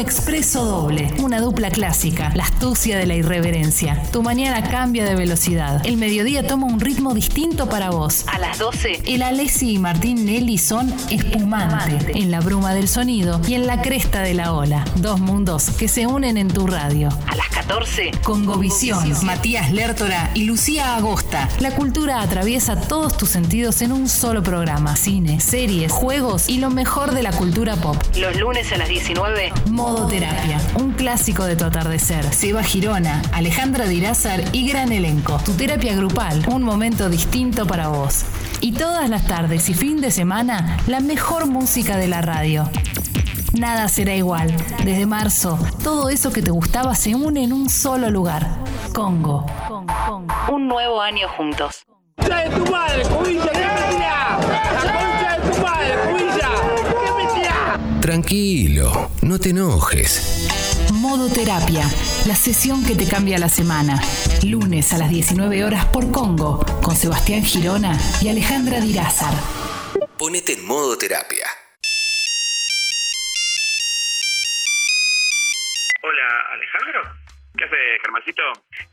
expreso doble, una dupla clásica, la astucia de la irreverencia. Tu mañana cambia de velocidad. El mediodía toma un ritmo distinto para vos. A las 12, el Alessi y Martín Nelly son espumante, en la bruma del sonido y en la cresta de la ola. Dos mundos que se unen en tu radio. A las 14, Congovisión, Matías Lertora y Lucía Agosta. La cultura atraviesa todos tus sentidos en un solo programa. Cine, series, juegos y lo mejor de la cultura pop. Los lunes a las 19, Modo Terapia, un clásico de tu atardecer. Seba Girona, Alejandra Dirázar y gran elenco. Tu terapia grupal, un momento distinto para vos. Y todas las tardes y fin de semana, la mejor música de la radio. Nada será igual. Desde marzo, todo eso que te gustaba se une en un solo lugar. Congo. Un nuevo año juntos. Tranquilo, no te enojes. Modo Terapia, la sesión que te cambia la semana. Lunes a las 19 horas por Congo, con Sebastián Girona y Alejandra Dirázar. Ponete en modo terapia. Hola, Alejandro. ¿Qué hace, Germancito?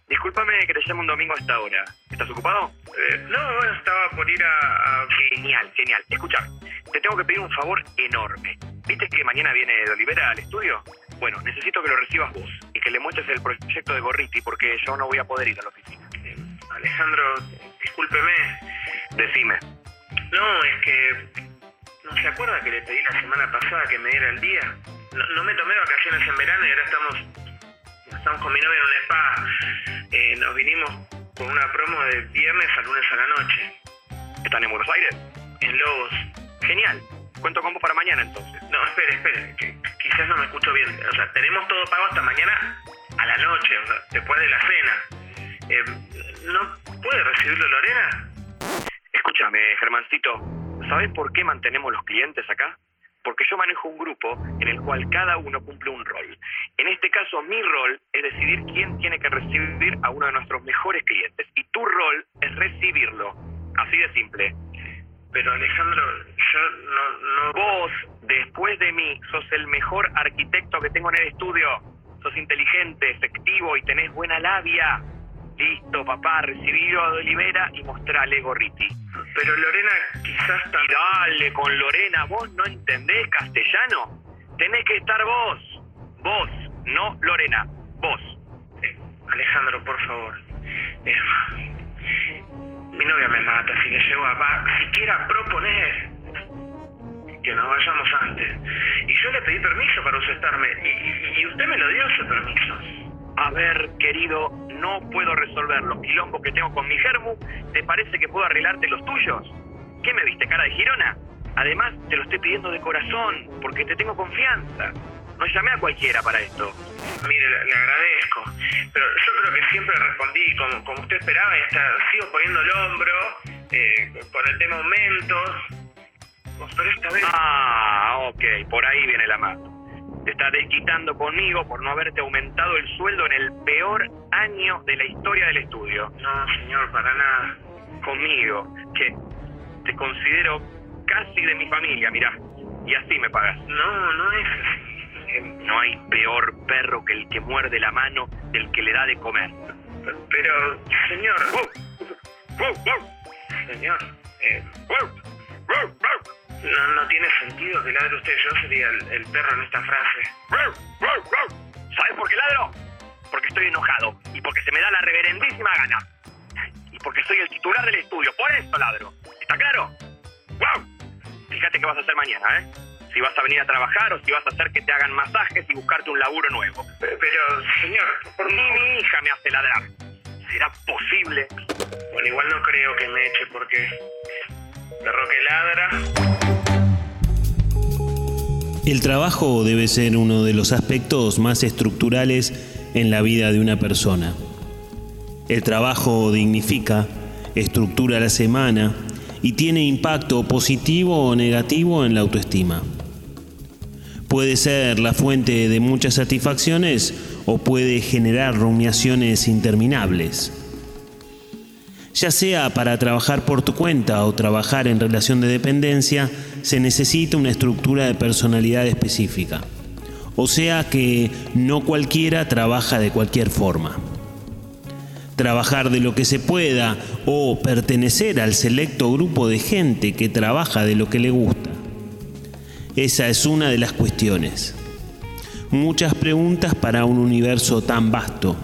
Discúlpame que te llame un domingo a esta hora. ¿Estás ocupado? Eh, no, bueno, estaba por ir a, a- Genial, genial. Escucha, te tengo que pedir un favor enorme. ¿Viste que mañana viene de Olivera al estudio? Bueno, necesito que lo recibas vos y que le muestres el proyecto de Gorriti porque yo no voy a poder ir a la oficina. Alejandro, discúlpeme. Decime. No, es que ¿No se acuerda que le pedí la semana pasada que me diera el día? No, no me tomé vacaciones en verano y ahora estamos, estamos con mi novia en un spa. Eh, nos vinimos con una promo de viernes a lunes a la noche. ¿Están en Buenos Aires? En Lobos. Genial. Cuento con vos para mañana entonces. No, espere, espere. quizás no me escucho bien. O sea, tenemos todo pago hasta mañana a la noche, o sea, después de la cena. Eh, ¿No puede recibirlo Lorena? Escúchame, Germancito, ¿sabes por qué mantenemos los clientes acá? Porque yo manejo un grupo en el cual cada uno cumple un rol. En este caso, mi rol es decidir quién tiene que recibir a uno de nuestros mejores clientes. Y tu rol es recibirlo. Así de simple. Pero Alejandro, yo no, no... Vos, después de mí, sos el mejor arquitecto que tengo en el estudio. Sos inteligente, efectivo y tenés buena labia. Listo, papá, recibilo a Olivera y mostrale Gorriti. Pero Lorena quizás... Y dale con Lorena, vos no entendés castellano. Tenés que estar vos. Vos, no Lorena. Vos. Eh, Alejandro, por favor. Eh, mi novia me mata si le llego a va, siquiera proponer que nos vayamos antes. Y yo le pedí permiso para ausentarme y, y- y usted me lo dio ese permiso. A ver, querido, no puedo resolver los quilombos que tengo con mi germu. ¿Te parece que puedo arreglarte los tuyos? ¿Qué me viste, cara de Girona? Además, te lo estoy pidiendo de corazón, porque te tengo confianza. No llamé a cualquiera para esto. Mire, le, le agradezco. Pero yo creo que siempre respondí como, como usted esperaba y hasta sigo poniendo el hombro eh, con el tema aumentos. Pero esta vez... Ah, ok, por ahí viene la mano. Te estás desquitando conmigo por no haberte aumentado el sueldo en el peor año de la historia del estudio. No, señor, para nada. Conmigo, que te considero casi de mi familia, mirá. Y así me pagas. No, no es así. No hay peor perro que el que muerde la mano del que le da de comer. Pero, señor... Señor, eh, no, no tiene sentido que ladre usted. Yo sería el, el perro en esta frase. ¿Sabes por qué ladro? Porque estoy enojado y porque se me da la reverendísima gana. Y porque soy el titular del estudio. Por eso ladro. ¿Está claro? ¡Wow! Fíjate qué vas a hacer mañana, ¿eh? Si vas a venir a trabajar o si vas a hacer que te hagan masajes y buscarte un laburo nuevo. Pero, señor, por mí mi hija me hace ladrar. ¿Será posible? Bueno, igual no creo que me eche porque perro que ladra. El trabajo debe ser uno de los aspectos más estructurales en la vida de una persona. El trabajo dignifica, estructura la semana y tiene impacto positivo o negativo en la autoestima. Puede ser la fuente de muchas satisfacciones o puede generar rumiaciones interminables. Ya sea para trabajar por tu cuenta o trabajar en relación de dependencia, se necesita una estructura de personalidad específica. O sea que no cualquiera trabaja de cualquier forma. Trabajar de lo que se pueda o pertenecer al selecto grupo de gente que trabaja de lo que le gusta. Esa es una de las cuestiones. Muchas preguntas para un universo tan vasto.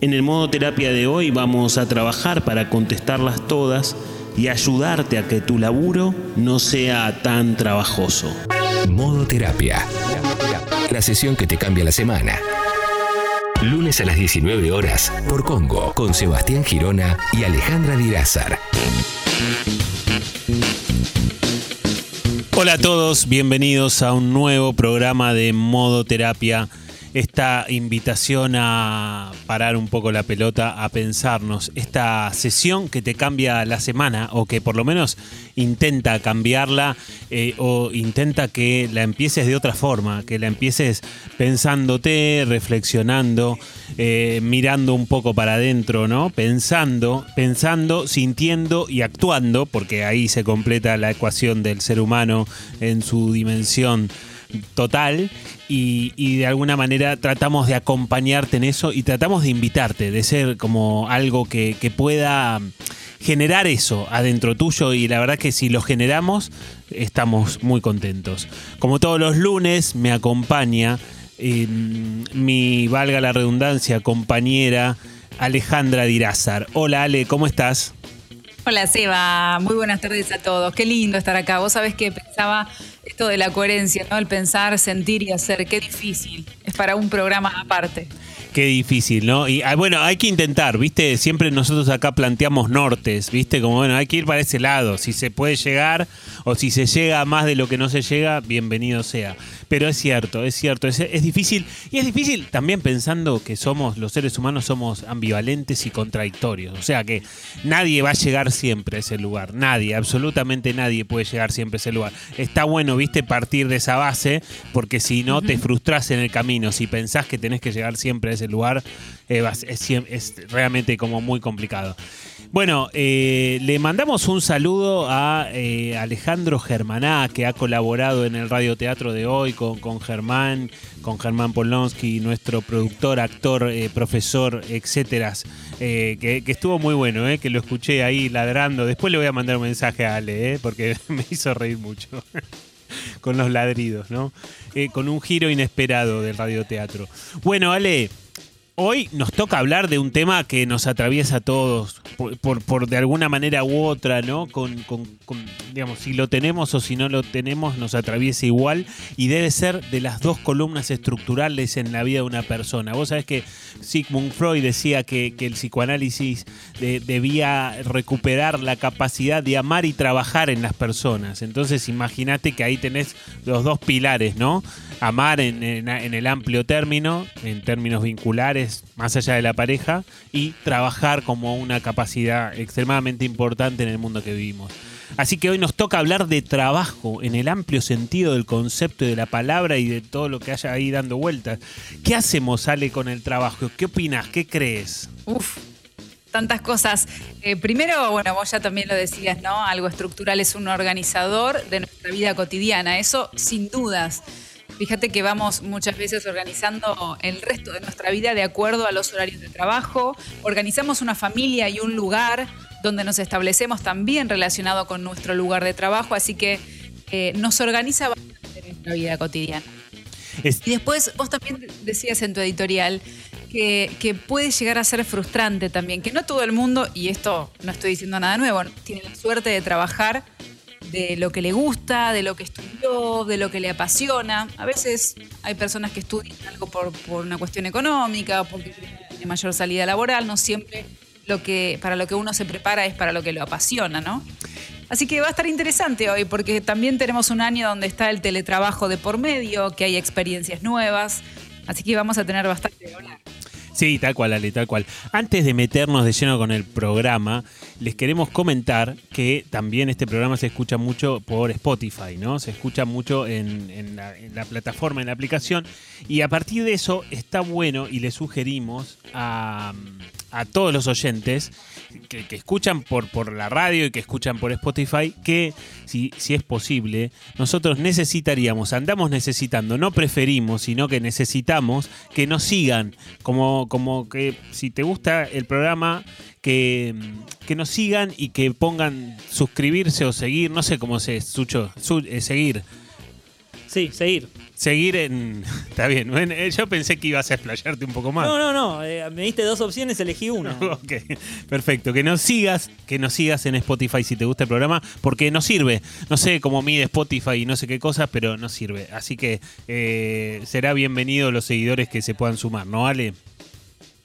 En el modo terapia de hoy vamos a trabajar para contestarlas todas y ayudarte a que tu laburo no sea tan trabajoso. Modo terapia. La sesión que te cambia la semana. Lunes a las 19 horas por Congo con Sebastián Girona y Alejandra Dirázar. Hola a todos, bienvenidos a un nuevo programa de Modo Terapia esta invitación a parar un poco la pelota, a pensarnos, esta sesión que te cambia la semana o que por lo menos intenta cambiarla eh, o intenta que la empieces de otra forma, que la empieces pensándote, reflexionando, eh, mirando un poco para adentro, ¿no? Pensando, pensando, sintiendo y actuando, porque ahí se completa la ecuación del ser humano en su dimensión total y, de alguna manera tratamos de acompañarte en eso y tratamos de invitarte, de ser como algo que, pueda generar eso adentro tuyo y la verdad que si lo generamos estamos muy contentos. Como todos los lunes me acompaña em, mi, valga la redundancia, compañera Alejandra Dirázar. Hola Ale, ¿cómo estás? Hola Seba, muy buenas tardes a todos. Qué lindo estar acá. Vos sabés que pensaba esto de la coherencia, ¿no? El pensar, sentir y hacer, qué difícil. Es para un programa aparte. Qué difícil, ¿no? Y ah, bueno, hay que intentar, ¿viste? Siempre nosotros acá planteamos nortes, ¿viste? Como bueno, hay que ir para ese lado. Si se puede llegar o si se llega más de lo que no se llega, bienvenido sea. Pero es cierto, es cierto, es, es difícil. Y es difícil también pensando que somos, los seres humanos somos ambivalentes y contradictorios. O sea que nadie va a llegar siempre a ese lugar. Nadie, absolutamente nadie puede llegar siempre a ese lugar. Está bueno, ¿viste? Partir de esa base, porque si no te frustras en el camino. Si pensás que tenés que llegar siempre a ese lugar, eh, es, realmente como muy complicado. Bueno, eh, le mandamos un saludo a eh, Alejandro Germaná, que ha colaborado en el radioteatro de hoy con, con Germán, con Germán Polonsky, nuestro productor, actor, profesor, etcétera, que, estuvo muy bueno, que lo escuché ahí ladrando. Después le voy a mandar un mensaje a Ale, porque me hizo reír mucho. con los ladridos, ¿no? con un giro inesperado del radioteatro. Bueno, Ale, Hoy nos toca hablar de un tema que nos atraviesa a todos, por, de alguna manera u otra, ¿no? Con, digamos, si lo tenemos o si no lo tenemos, nos atraviesa igual y debe ser de las dos columnas estructurales en la vida de una persona. Vos sabés que Sigmund Freud decía que, el psicoanálisis debía recuperar la capacidad de amar y trabajar en las personas. Entonces, imagínate que ahí tenés los dos pilares, ¿no? Amar en el amplio término, en términos vinculares más allá de la pareja y trabajar como una capacidad extremadamente importante en el mundo que vivimos. Así que hoy nos toca hablar de trabajo en el amplio sentido del concepto y de la palabra y de todo lo que haya ahí dando vueltas. ¿Qué hacemos, Ale, con el trabajo? ¿Qué opinas? ¿Qué crees? Uf, tantas cosas. Eh, primero, bueno, vos ya también lo decías, ¿no? Algo estructural es un organizador de nuestra vida cotidiana. Eso sin dudas. Fíjate que vamos muchas veces organizando el resto de nuestra vida de acuerdo a los horarios de trabajo. Organizamos una familia y un lugar donde nos establecemos también relacionado con nuestro lugar de trabajo, así que eh, nos organiza bastante nuestra vida cotidiana. Y después vos también decías en tu editorial que, que, puede llegar a ser frustrante también, que no todo el mundo, y esto no estoy diciendo nada nuevo, tiene la suerte de trabajar de lo que le gusta, de lo que estudió, de lo que le apasiona. A veces hay personas que estudian algo por, una cuestión económica, porque tiene mayor salida laboral, no siempre lo que, para lo que uno se prepara es para lo que lo apasiona, ¿no? Así que va a estar interesante hoy porque también tenemos un año donde está el teletrabajo de por medio, que hay experiencias nuevas, así que vamos a tener bastante hablar. Sí, tal cual, Ale, tal cual. Antes de meternos de lleno con el programa, les queremos comentar que también este programa se escucha mucho por Spotify, ¿no? Se escucha mucho en, la, plataforma, en la aplicación. Y a partir de eso está bueno y le sugerimos a, todos los oyentes que, escuchan por, por la radio y que escuchan por Spotify que, si, si es posible, nosotros necesitaríamos, andamos necesitando, no preferimos, sino que necesitamos que nos sigan como como, que si te gusta el programa, que, que, nos sigan y que pongan suscribirse o seguir, no sé cómo se, Sucho, eh, seguir. Sí, seguir. Seguir en. Está bien. Eh, yo pensé que ibas a explayarte un poco más. No, no, no. Eh, me diste dos opciones, elegí una. ok, perfecto. Que nos sigas, que nos sigas en Spotify si te gusta el programa, porque nos sirve. No sé cómo mide Spotify y no sé qué cosas, pero nos sirve. Así que será bienvenido los seguidores que se puedan sumar, ¿no, Ale?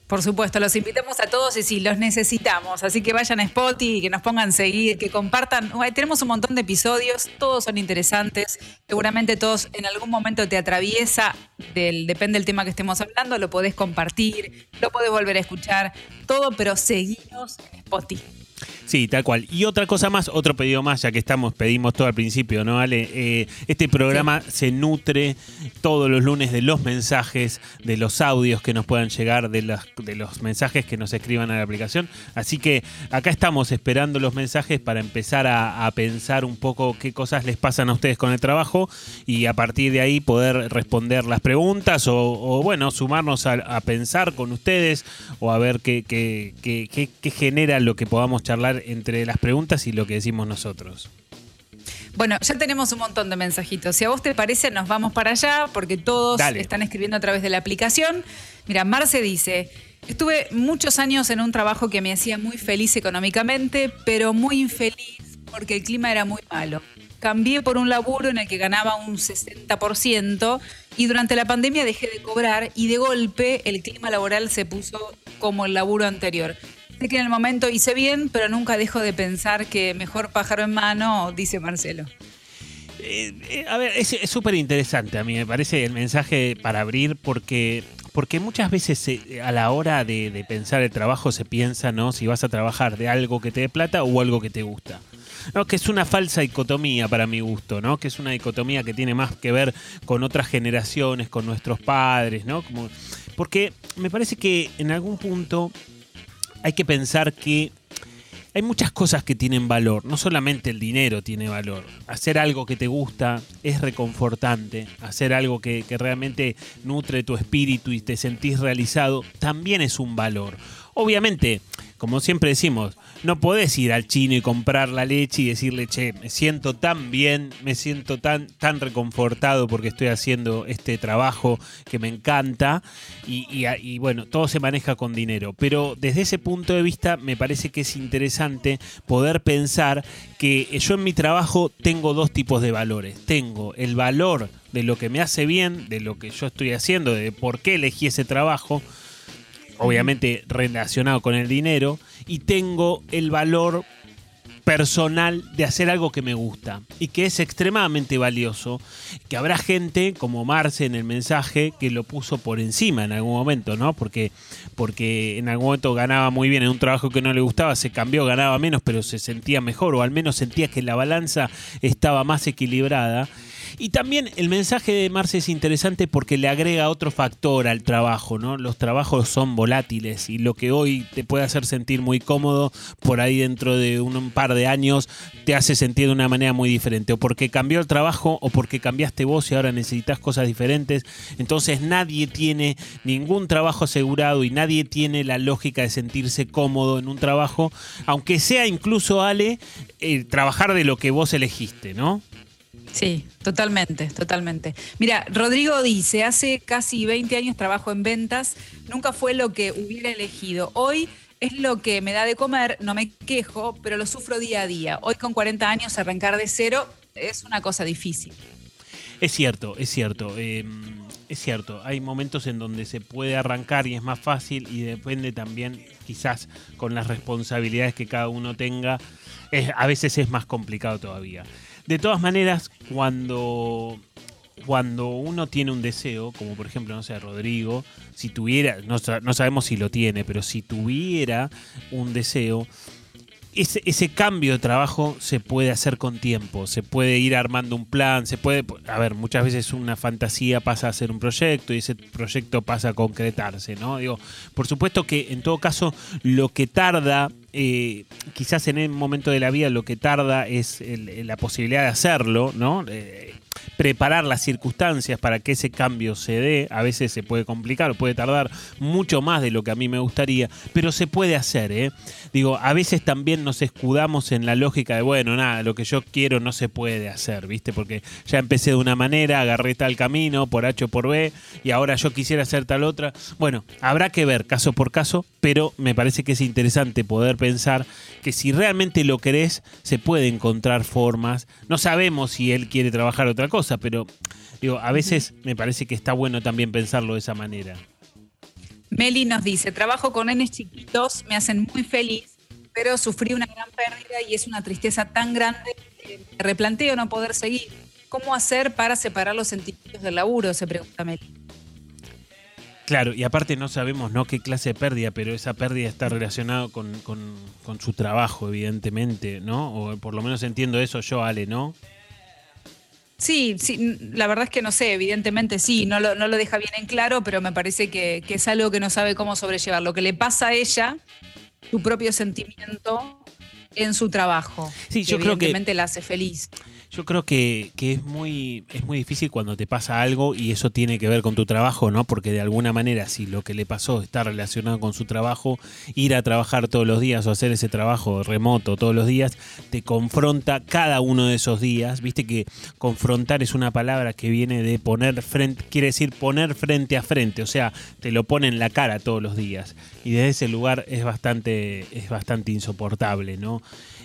Por supuesto, los invitamos a todos y sí, los necesitamos. Así que vayan a Spotify, que nos pongan seguir, que compartan. Tenemos un montón de episodios, todos son interesantes. Seguramente todos en algún momento te atraviesa, del, depende del tema que estemos hablando, lo podés compartir, lo podés volver a escuchar, todo, pero seguimos en Spotify. Sí, tal cual. Y otra cosa más, otro pedido más, ya que estamos, pedimos todo al principio, ¿no, Ale? Eh, este programa se nutre todos los lunes de los mensajes, de los audios que nos puedan llegar, de, las, de los mensajes que nos escriban a la aplicación. Así que acá estamos esperando los mensajes para empezar a, pensar un poco qué cosas les pasan a ustedes con el trabajo y a partir de ahí poder responder las preguntas o, bueno, sumarnos a, pensar con ustedes o a ver qué, qué, qué, qué genera lo que podamos charlar entre las preguntas y lo que decimos nosotros. Bueno, ya tenemos un montón de mensajitos. Si a vos te parece, nos vamos para allá porque todos están escribiendo a través de la aplicación. Mira, Marce dice, estuve muchos años en un trabajo que me hacía muy feliz económicamente, pero muy infeliz porque el clima era muy malo. Cambié por un laburo en el que ganaba un 60% y durante la pandemia dejé de cobrar y de golpe el clima laboral se puso como el laburo anterior. Sé que en el momento hice bien, pero nunca dejo de pensar que mejor pájaro en mano, dice Marcelo. Eh, eh, a ver, es súper interesante a mí, me parece el mensaje para abrir porque, porque muchas veces a la hora de, pensar el trabajo se piensa, ¿no? Si vas a trabajar de algo que te dé plata o algo que te gusta. No, que es una falsa dicotomía para mi gusto, ¿no? Que es una dicotomía que tiene más que ver con otras generaciones, con nuestros padres, ¿no? Porque me parece que en algún punto hay que pensar que hay muchas cosas que tienen valor, no solamente el dinero tiene valor. Hacer algo que te gusta es reconfortante, hacer algo que, realmente nutre tu espíritu y te sentís realizado también es un valor. Obviamente, como siempre decimos, no podés ir al chino y comprar la leche y decirle, che, me siento tan bien, me siento tan, tan reconfortado porque estoy haciendo este trabajo que me encanta. Y, bueno, todo se maneja con dinero. Pero desde ese punto de vista me parece que es interesante poder pensar que yo en mi trabajo tengo dos tipos de valores. Tengo el valor de lo que me hace bien, de lo que yo estoy haciendo, de por qué elegí ese trabajo obviamente relacionado con el dinero, y tengo el valor personal de hacer algo que me gusta y que es extremadamente valioso, que habrá gente como Marce en el mensaje que lo puso por encima en algún momento, ¿no? Porque, porque en algún momento ganaba muy bien en un trabajo que no le gustaba, se cambió, ganaba menos, pero se sentía mejor o al menos sentía que la balanza estaba más equilibrada y también el mensaje de Marce es interesante porque le agrega otro factor al trabajo, ¿no? Los trabajos son volátiles y lo que hoy te puede hacer sentir muy cómodo, por ahí dentro de un par de años te hace sentir de una manera muy diferente. O porque cambió el trabajo o porque cambiaste vos y ahora necesitas cosas diferentes. Entonces nadie tiene ningún trabajo asegurado y nadie tiene la lógica de sentirse cómodo en un trabajo, aunque sea incluso, Ale, eh, trabajar de lo que vos elegiste, ¿no? Sí, totalmente, totalmente. Mira, Rodrigo dice, hace casi 20 años trabajo en ventas, nunca fue lo que hubiera elegido. Hoy es lo que me da de comer, no me quejo, pero lo sufro día a día. Hoy con 40 años arrancar de cero es una cosa difícil. Es cierto, es cierto. Em, es cierto, hay momentos en donde se puede arrancar y es más fácil y depende también quizás con las responsabilidades que cada uno tenga, a veces es más complicado todavía. De todas maneras, cuando cuando uno tiene un deseo, como por ejemplo, no sé, Rodrigo, si tuviera, no, no sabemos si lo tiene, pero si tuviera un deseo, ese, ese cambio de trabajo se puede hacer con tiempo, se puede ir armando un plan, se puede, a ver, muchas veces una fantasía pasa a ser un proyecto y ese proyecto pasa a concretarse, ¿no? Digo, por supuesto que en todo caso lo que tarda, eh, quizás en el momento de la vida lo que tarda es el- la posibilidad de hacerlo, ¿no? Eh, preparar las circunstancias para que ese cambio se dé. A veces se puede complicar, puede tardar mucho más de lo que a mí me gustaría, pero se puede hacer. ¿eh? Digo, a veces también nos escudamos en la lógica de, bueno, nada, lo que yo quiero no se puede hacer, ¿viste? Porque ya empecé de una manera, agarré tal camino, por H o por B, y ahora yo quisiera hacer tal otra. Bueno, habrá que ver caso por caso, pero me parece que es interesante poder pensar que si realmente lo querés, se puede encontrar formas. No sabemos si él quiere trabajar otra cosa, pero digo, a veces me parece que está bueno también pensarlo de esa manera. Meli nos dice, trabajo con nenes chiquitos, me hacen muy feliz, pero sufrí una gran pérdida y es una tristeza tan grande que me replanteo no poder seguir. ¿Cómo hacer para separar los sentimientos del laburo? Se pregunta Meli. Claro, y aparte no sabemos no qué clase de pérdida, pero esa pérdida está relacionada con, con- con su trabajo, evidentemente, ¿no? O por lo menos entiendo eso yo, Ale, ¿no? Sí, sí, la verdad es que no sé, evidentemente sí, no lo, no lo deja bien en claro, pero me parece que, que es algo que no sabe cómo sobrellevar. Lo que le pasa a ella, su propio sentimiento en su trabajo. Sí, yo creo que- evidentemente la hace feliz. Yo creo que, es muy es muy difícil cuando te pasa algo y eso tiene que ver con tu trabajo, ¿no? Porque de alguna manera, si lo que le pasó está relacionado con su trabajo, ir a trabajar todos los días o hacer ese trabajo remoto todos los días, te confronta cada uno de esos días. Viste que confrontar es una palabra que viene de poner frente, quiere decir poner frente a frente, o sea, te lo pone en la cara todos los días. Y desde ese lugar es bastante, es bastante insoportable, ¿no?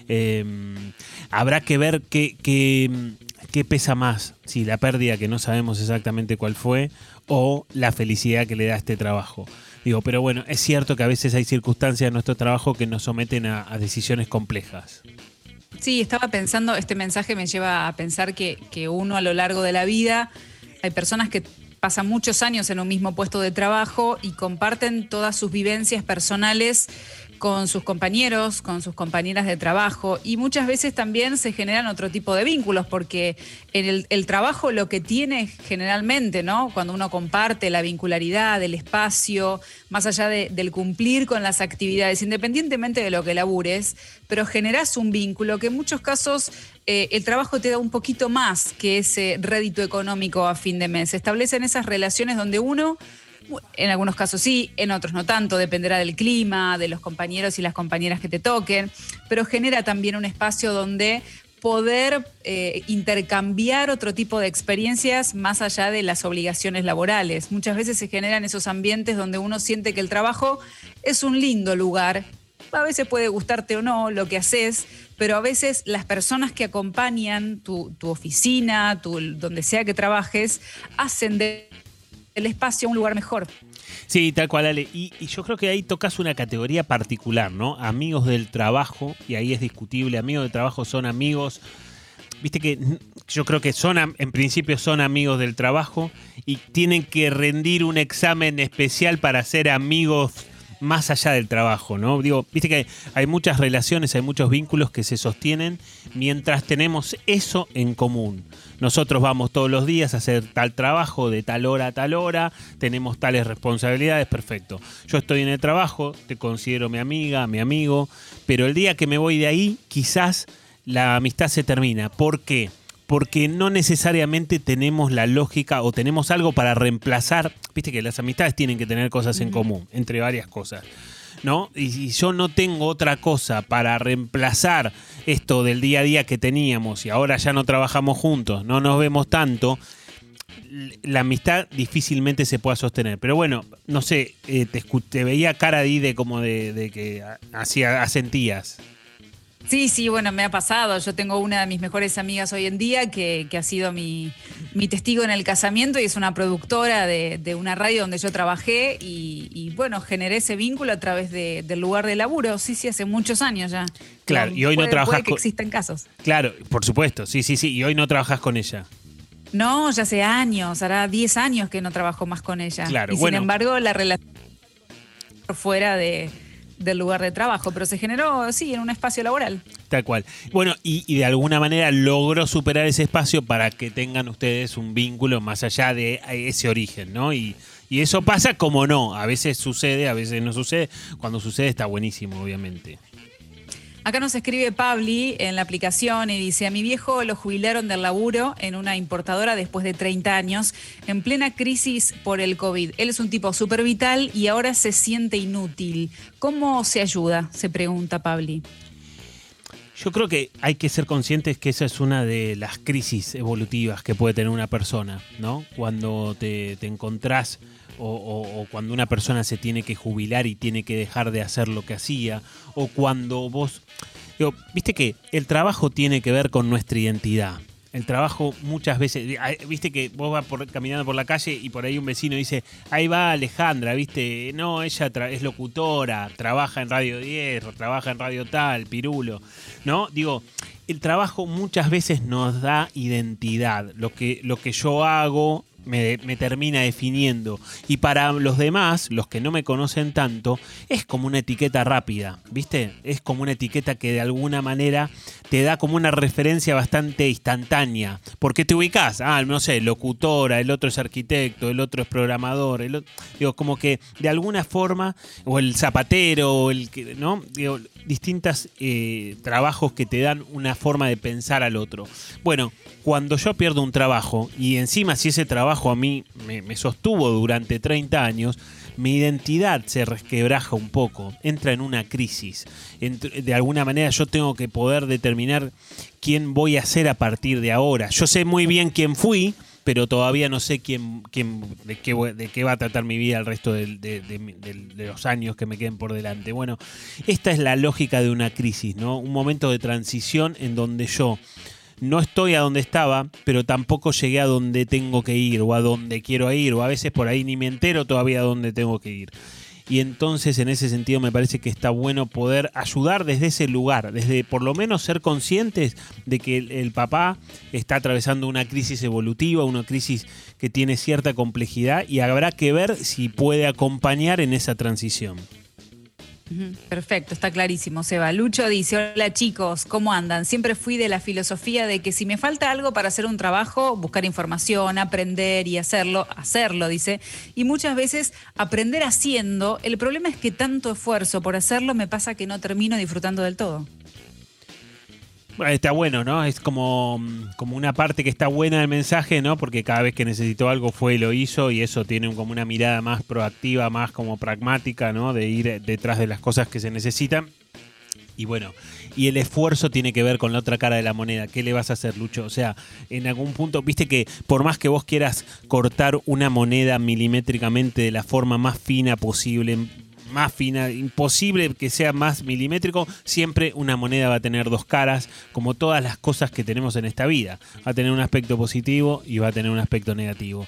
Eh, habrá que ver qué, qué, qué pesa más, si la pérdida que no sabemos exactamente cuál fue o la felicidad que le da este trabajo. Digo, pero bueno, es cierto que a veces hay circunstancias en nuestro trabajo que nos someten a, a decisiones complejas. Sí, estaba pensando, este mensaje me lleva a pensar que, que uno a lo largo de la vida, hay personas que pasan muchos años en un mismo puesto de trabajo y comparten todas sus vivencias personales con sus compañeros, con sus compañeras de trabajo y muchas veces también se generan otro tipo de vínculos porque en el, trabajo lo que tiene generalmente, ¿no? Cuando uno comparte la vincularidad, el espacio, más allá de- del cumplir con las actividades, independientemente de lo que labures, pero generas un vínculo que en muchos casos eh, el trabajo te da un poquito más que ese rédito económico a fin de mes. Se establecen esas relaciones donde uno en algunos casos sí, en otros no tanto, dependerá del clima, de los compañeros y las compañeras que te toquen, pero genera también un espacio donde poder eh, intercambiar otro tipo de experiencias más allá de las obligaciones laborales. Muchas veces se generan esos ambientes donde uno siente que el trabajo es un lindo lugar. A veces puede gustarte o no lo que haces, pero a veces las personas que acompañan tu, tu oficina, tu, donde sea que trabajes, hacen de el espacio un lugar mejor. Sí, tal cual, Ale. Y, y yo creo que ahí tocas una categoría particular, ¿no? Amigos del trabajo, y ahí es discutible. Amigos del trabajo son amigos. Viste que yo creo que son, en principio son amigos del trabajo y tienen que rendir un examen especial para ser amigos más allá del trabajo, ¿no? Digo, viste que hay, muchas relaciones, hay muchos vínculos que se sostienen mientras tenemos eso en común. Nosotros vamos todos los días a hacer tal trabajo de tal hora a tal hora, tenemos tales responsabilidades, perfecto. Yo estoy en el trabajo, te considero mi amiga, mi amigo, pero el día que me voy de ahí, quizás la amistad se termina. ¿Por qué? Porque no necesariamente tenemos la lógica o tenemos algo para reemplazar. Viste que las amistades tienen que tener cosas en común, entre varias cosas. ¿No? Y si yo no tengo otra cosa para reemplazar esto del día a día que teníamos y ahora ya no trabajamos juntos, no nos vemos tanto, la amistad difícilmente se pueda sostener. Pero bueno, no sé, eh, te, te veía cara de como de, de que hacía asentías. Sí, sí, bueno, me ha pasado. Yo tengo una de mis mejores amigas hoy en día que, que ha sido mi, mi testigo en el casamiento y es una productora de, de una radio donde yo trabajé y, y, bueno, generé ese vínculo a través de- del lugar de laburo. Sí, sí, hace muchos años ya. Claro, y hoy no trabajas puede que existan casos. Claro, por supuesto, sí, sí, sí. Y hoy no trabajas con ella. No, ya hace años, hará 10 años que no trabajo más con ella. Claro, y bueno. sin embargo, la relación fuera de, del lugar de trabajo, pero se generó, sí, en un espacio laboral. Tal cual. Bueno, y, de alguna manera logró superar ese espacio para que tengan ustedes un vínculo más allá de ese origen, ¿no? Y eso pasa como no. A veces sucede, a veces no sucede. Cuando sucede está buenísimo, obviamente. Acá nos escribe Pabli en la aplicación y dice, a mi viejo lo jubilaron del laburo en una importadora después de 30 años, en plena crisis por el COVID. Él es un tipo súper vital y ahora se siente inútil. ¿Cómo se ayuda? Se pregunta Pabli. Yo creo que hay que ser conscientes que esa es una de las crisis evolutivas que puede tener una persona, ¿no? Cuando te, te encontrás o, cuando una persona se tiene que jubilar y tiene que dejar de hacer lo que hacía, o cuando vos... digo, Viste que el trabajo tiene que ver con nuestra identidad. El trabajo muchas veces, viste que vos vas caminando por la calle y por ahí un vecino dice, ahí va Alejandra, viste, no, ella es locutora, trabaja en Radio 10, trabaja en Radio Tal, Pirulo, ¿no? Digo, el trabajo muchas veces nos da identidad, lo que, lo que yo hago me, me termina definiendo. Y para los demás, los que no me conocen tanto, es como una etiqueta rápida, ¿viste? Es como una etiqueta que de alguna manera te da como una referencia bastante instantánea. ¿Por qué te ubicás? Ah, no sé, locutora, el otro es arquitecto, el otro es programador, el otro, digo, como que de alguna forma, o el zapatero, o el que, ¿no? Digo, distintos trabajos que te dan una forma de pensar al otro. Bueno, cuando yo pierdo un trabajo, y encima si ese trabajo a mí me, me sostuvo durante 30 años, mi identidad se resquebraja un poco, entra en una crisis. De alguna manera yo tengo que poder determinar quién voy a ser a partir de ahora. Yo sé muy bien quién fui, pero todavía no sé quién, quién de, qué, de qué va a tratar mi vida el resto de, de los años que me queden por delante. Bueno, esta es la lógica de una crisis, ¿no? Un momento de transición en donde yo no estoy a donde estaba, pero tampoco llegué a donde tengo que ir o a donde quiero ir, o a veces por ahí ni me entero todavía a dónde tengo que ir. Y entonces en ese sentido me parece que está bueno poder ayudar desde ese lugar, desde por lo menos ser conscientes de que el, papá está atravesando una crisis evolutiva, una crisis que tiene cierta complejidad y habrá que ver si puede acompañar en esa transición. Perfecto, está clarísimo, Seba. Lucho dice, hola chicos, ¿cómo andan? Siempre fui de la filosofía de que si me falta algo para hacer un trabajo, buscar información, aprender y hacerlo, hacerlo, dice. Y muchas veces aprender haciendo, el problema es que tanto esfuerzo por hacerlo me pasa que no termino disfrutando del todo. Está bueno, ¿no? Es como, mm, como una parte que está buena del mensaje, ¿no? Porque cada vez que necesitó algo fue y lo hizo y eso tiene como una mirada más proactiva, más como pragmática, ¿no? De ir detrás de las cosas que se necesitan. Y bueno, y el esfuerzo tiene que ver con la otra cara de la moneda. ¿Qué le vas a hacer, Lucho? O sea, en algún punto, viste que por más que vos quieras cortar una moneda milimétricamente de la forma más fina posible, más fina, imposible que sea más milimétrico, siempre una moneda va a tener dos caras, como todas las cosas que tenemos en esta vida. Va a tener un aspecto positivo y va a tener un aspecto negativo.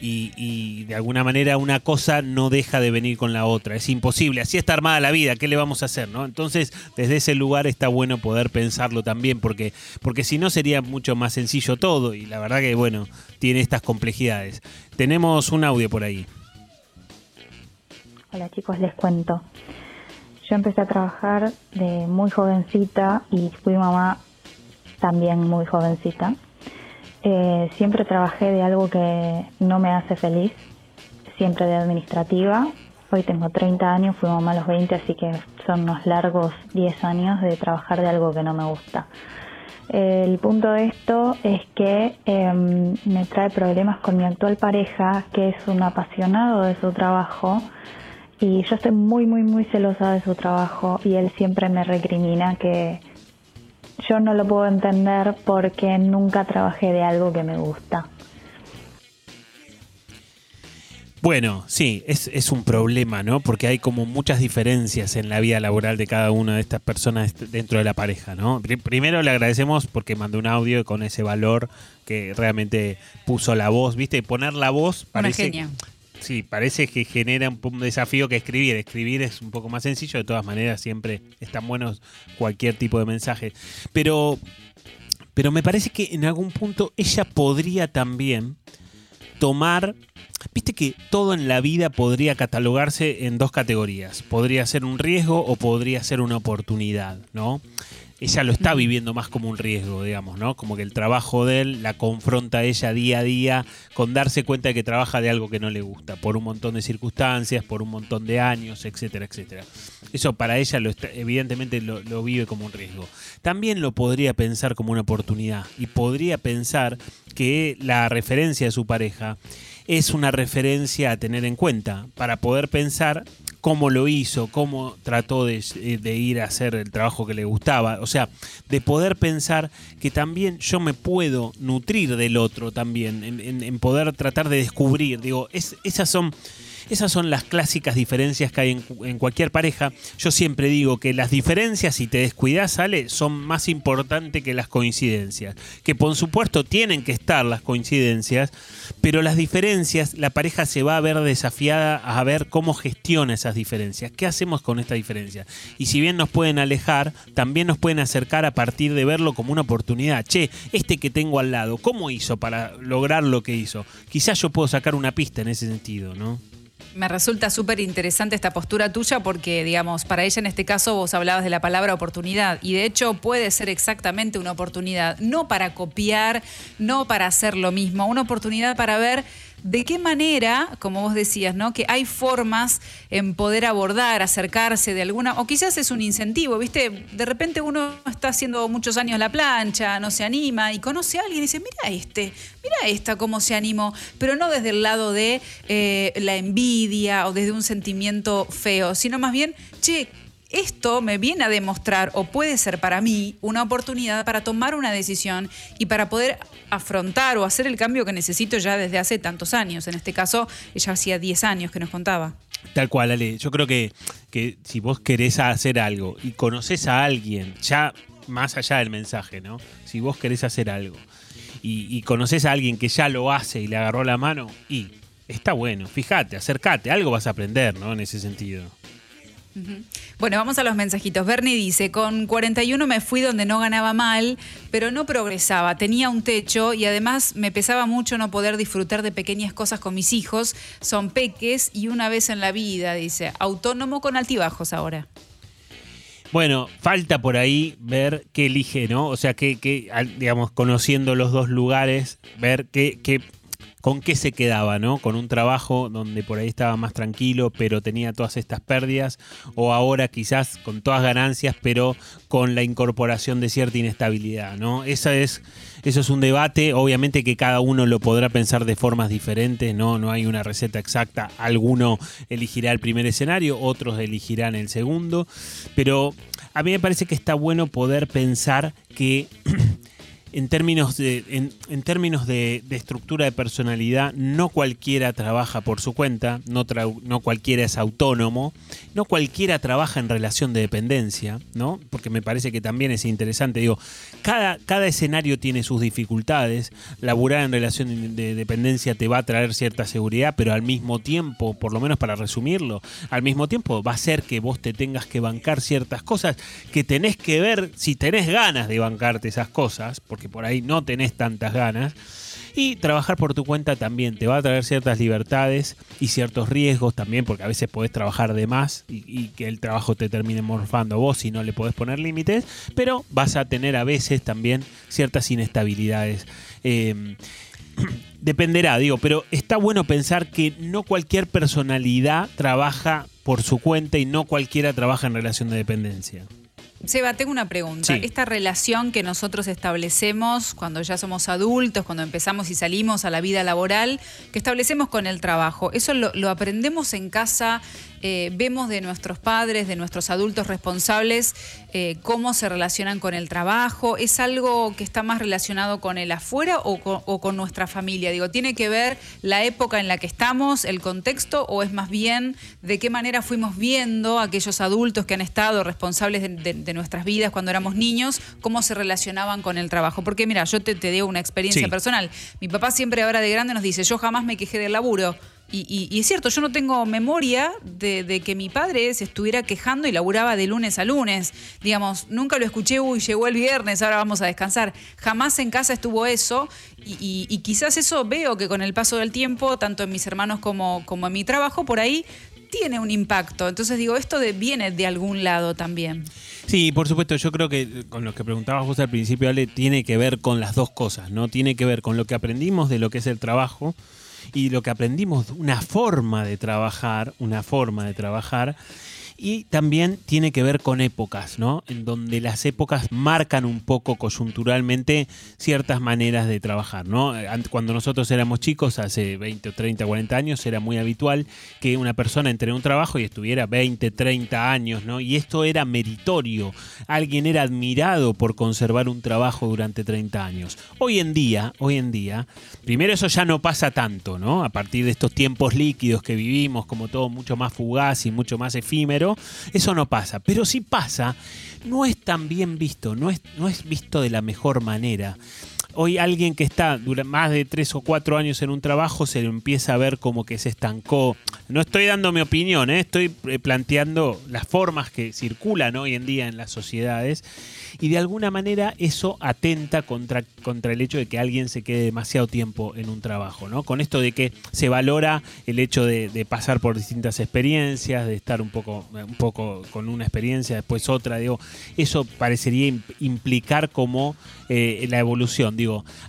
Y, y de alguna manera una cosa no deja de venir con la otra. Es imposible. Así está armada la vida. ¿Qué le vamos a hacer? ¿no? Entonces, desde ese lugar está bueno poder pensarlo también, porque, porque si no sería mucho más sencillo todo. Y la verdad que, bueno, tiene estas complejidades. Tenemos un audio por ahí. Hola chicos, les cuento. Yo empecé a trabajar de muy jovencita y fui mamá también muy jovencita. Eh, siempre trabajé de algo que no me hace feliz, siempre de administrativa. Hoy tengo 30 años, fui mamá a los 20, así que son unos largos 10 años de trabajar de algo que no me gusta. El punto de esto es que em, me trae problemas con mi actual pareja, que es un apasionado de su trabajo, y yo estoy muy, muy, muy celosa de su trabajo, y él siempre me recrimina que yo no lo puedo entender porque nunca trabajé de algo que me gusta. Bueno, sí, es, es un problema, ¿no? Porque hay como muchas diferencias en la vida laboral de cada una de estas personas dentro de la pareja, ¿no? Pri- Primero le agradecemos porque mandó un audio con ese valor que realmente puso la voz, ¿viste? Poner la voz Una parece... genia. Sí, parece que genera un, desafío que escribir. Escribir es un poco más sencillo, de todas maneras siempre están buenos cualquier tipo de mensaje. Pero pero me parece que en algún punto ella podría también tomar Viste que todo en la vida podría catalogarse en dos categorías. Podría ser un riesgo o podría ser una oportunidad, ¿no? Ella lo está viviendo más como un riesgo, digamos, ¿no? Como que el trabajo de él la confronta a ella día a día con darse cuenta de que trabaja de algo que no le gusta, por un montón de circunstancias, por un montón de años, etcétera, etcétera. Eso para ella lo evidentemente lo, lo vive como un riesgo. También lo podría pensar como una oportunidad y podría pensar que la referencia de su pareja es una referencia a tener en cuenta para poder pensar cómo lo hizo, cómo trató de, ir a hacer el trabajo que le gustaba. O sea, de poder pensar que también yo me puedo nutrir del otro también, en, poder tratar de descubrir. Digo, esas son esas son las clásicas diferencias que hay en, cualquier pareja. Yo siempre digo que las diferencias, si te descuidas, sale, son más importantes que las coincidencias. Que por supuesto tienen que estar las coincidencias, pero las diferencias, la pareja se va a ver desafiada a ver cómo gestiona esas diferencias. ¿Qué hacemos con esta diferencia? Y si bien nos pueden alejar, también nos pueden acercar a partir de verlo como una oportunidad. Che, este que tengo al lado, ¿cómo hizo para lograr lo que hizo? Quizás yo puedo sacar una pista en ese sentido, ¿no? Me resulta súper interesante esta postura tuya porque, digamos, para ella en este caso vos hablabas de la palabra oportunidad y de hecho puede ser exactamente una oportunidad, no para copiar, no para hacer lo mismo, una oportunidad para ver de qué manera, como vos decías, ¿no? Que hay formas en poder abordar, acercarse de alguna, o quizás es un incentivo, ¿viste? De repente uno está haciendo muchos años la plancha, no se anima y conoce a alguien y dice, mira este, mira esta cómo se animó, pero no desde el lado de eh, la envidia o desde un sentimiento feo, sino más bien, che, esto me viene a demostrar o puede ser para mí una oportunidad para tomar una decisión y para poder afrontar o hacer el cambio que necesito ya desde hace tantos años. En este caso, ella hacía 10 años que nos contaba. Tal cual, Ale. Yo creo que, que si vos querés hacer algo y conoces a alguien, ya más allá del mensaje, ¿no? Si vos querés hacer algo y, y conoces a alguien que ya lo hace y le agarró la mano, y está bueno, fíjate, acércate, algo vas a aprender, ¿no? En ese sentido. Bueno, vamos a los mensajitos. Bernie dice, con 41 me fui donde no ganaba mal, pero no progresaba, tenía un techo y además me pesaba mucho no poder disfrutar de pequeñas cosas con mis hijos. Son peques y una vez en la vida, dice, autónomo con altibajos ahora. Bueno, falta por ahí ver qué elige, ¿no? O sea, que, digamos, conociendo los dos lugares, ver qué, qué con qué se quedaba, ¿no? Con un trabajo donde por ahí estaba más tranquilo, pero tenía todas estas pérdidas, o ahora quizás con todas ganancias, pero con la incorporación de cierta inestabilidad, ¿no? Esa es, eso es un debate, obviamente que cada uno lo podrá pensar de formas diferentes, ¿no? No hay una receta exacta, alguno elegirá el primer escenario, otros elegirán el segundo, pero a mí me parece que está bueno poder pensar que en términos de, en, términos de, estructura de personalidad, no cualquiera trabaja por su cuenta, no, no cualquiera es autónomo, no cualquiera trabaja en relación de dependencia, ¿no? Porque me parece que también es interesante, digo, cada, cada escenario tiene sus dificultades, laburar en relación de dependencia te va a traer cierta seguridad, pero al mismo tiempo, por lo menos para resumirlo, al mismo tiempo va a ser que vos te tengas que bancar ciertas cosas que tenés que ver si tenés ganas de bancarte esas cosas, porque por ahí no tenés tantas ganas. Y trabajar por tu cuenta también te va a traer ciertas libertades y ciertos riesgos también, porque a veces podés trabajar de más y, que el trabajo te termine morfando vos si no le podés poner límites, pero vas a tener a veces también ciertas inestabilidades. Em, dependerá, digo, pero está bueno pensar que no cualquier personalidad trabaja por su cuenta y no cualquiera trabaja en relación de dependencia. Seba, tengo una pregunta. Esta relación que nosotros establecemos cuando ya somos adultos, cuando empezamos y salimos a la vida laboral, que establecemos con el trabajo, ¿eso lo aprendemos en casa? Eh, vemos de nuestros padres, de nuestros adultos responsables, eh, cómo se relacionan con el trabajo? ¿Es algo que está más relacionado con el afuera o con, nuestra familia? Digo, ¿tiene que ver la época en la que estamos, el contexto, o es más bien de qué manera fuimos viendo a aquellos adultos que han estado responsables de, nuestras vidas cuando éramos niños, cómo se relacionaban con el trabajo? Porque mira, yo te, te digo una experiencia personal. Mi papá siempre ahora de grande nos dice, yo jamás me quejé del laburo Y, y- y es cierto, yo no tengo memoria de, que mi padre se estuviera quejando y laburaba de lunes a lunes. Digamos, nunca lo escuché, uy, llegó el viernes, ahora vamos a descansar. Jamás en casa estuvo eso. Y, y- quizás eso veo que con el paso del tiempo, tanto en mis hermanos como, como en mi trabajo, por ahí tiene un impacto. Entonces digo, esto de- viene de algún lado también. Sí, por supuesto, yo creo que eh, con lo que preguntabas vos al principio, Ale, tiene que ver con las dos cosas, ¿no? Tiene que ver con lo que aprendimos de lo que es el trabajo y lo que aprendimos, una forma de trabajar, una forma de trabajar. Y también tiene que ver con épocas, ¿no? En donde las épocas marcan un poco coyunturalmente ciertas maneras de trabajar, ¿no? Eh, Cuando nosotros éramos chicos, hace 20 o 30, 40 años, era muy habitual que una persona entre en un trabajo y estuviera 20, 30 años, ¿no? Y esto era meritorio. Alguien era admirado por conservar un trabajo durante 30 años. Hoy en día, hoy en día, primero eso ya no pasa tanto, ¿no? A partir de estos tiempos líquidos que vivimos, como todo mucho más fugaz y mucho más efímero, eso no pasa. Pero si pasa, no es tan bien visto, no es, no es visto de la mejor manera. Hoy alguien que está dura- más de tres o cuatro años en un trabajo se lo empieza a ver como que se estancó. No estoy dando mi opinión, ¿eh? estoy eh, planteando las formas que circulan hoy en día en las sociedades y de alguna manera eso atenta contra, contra el hecho de que alguien se quede demasiado tiempo en un trabajo, ¿no? Con esto de que se valora el hecho de, pasar por distintas experiencias, de estar un poco, un poco con una experiencia, después otra, digo, eso parecería im- implicar como eh, la evolución.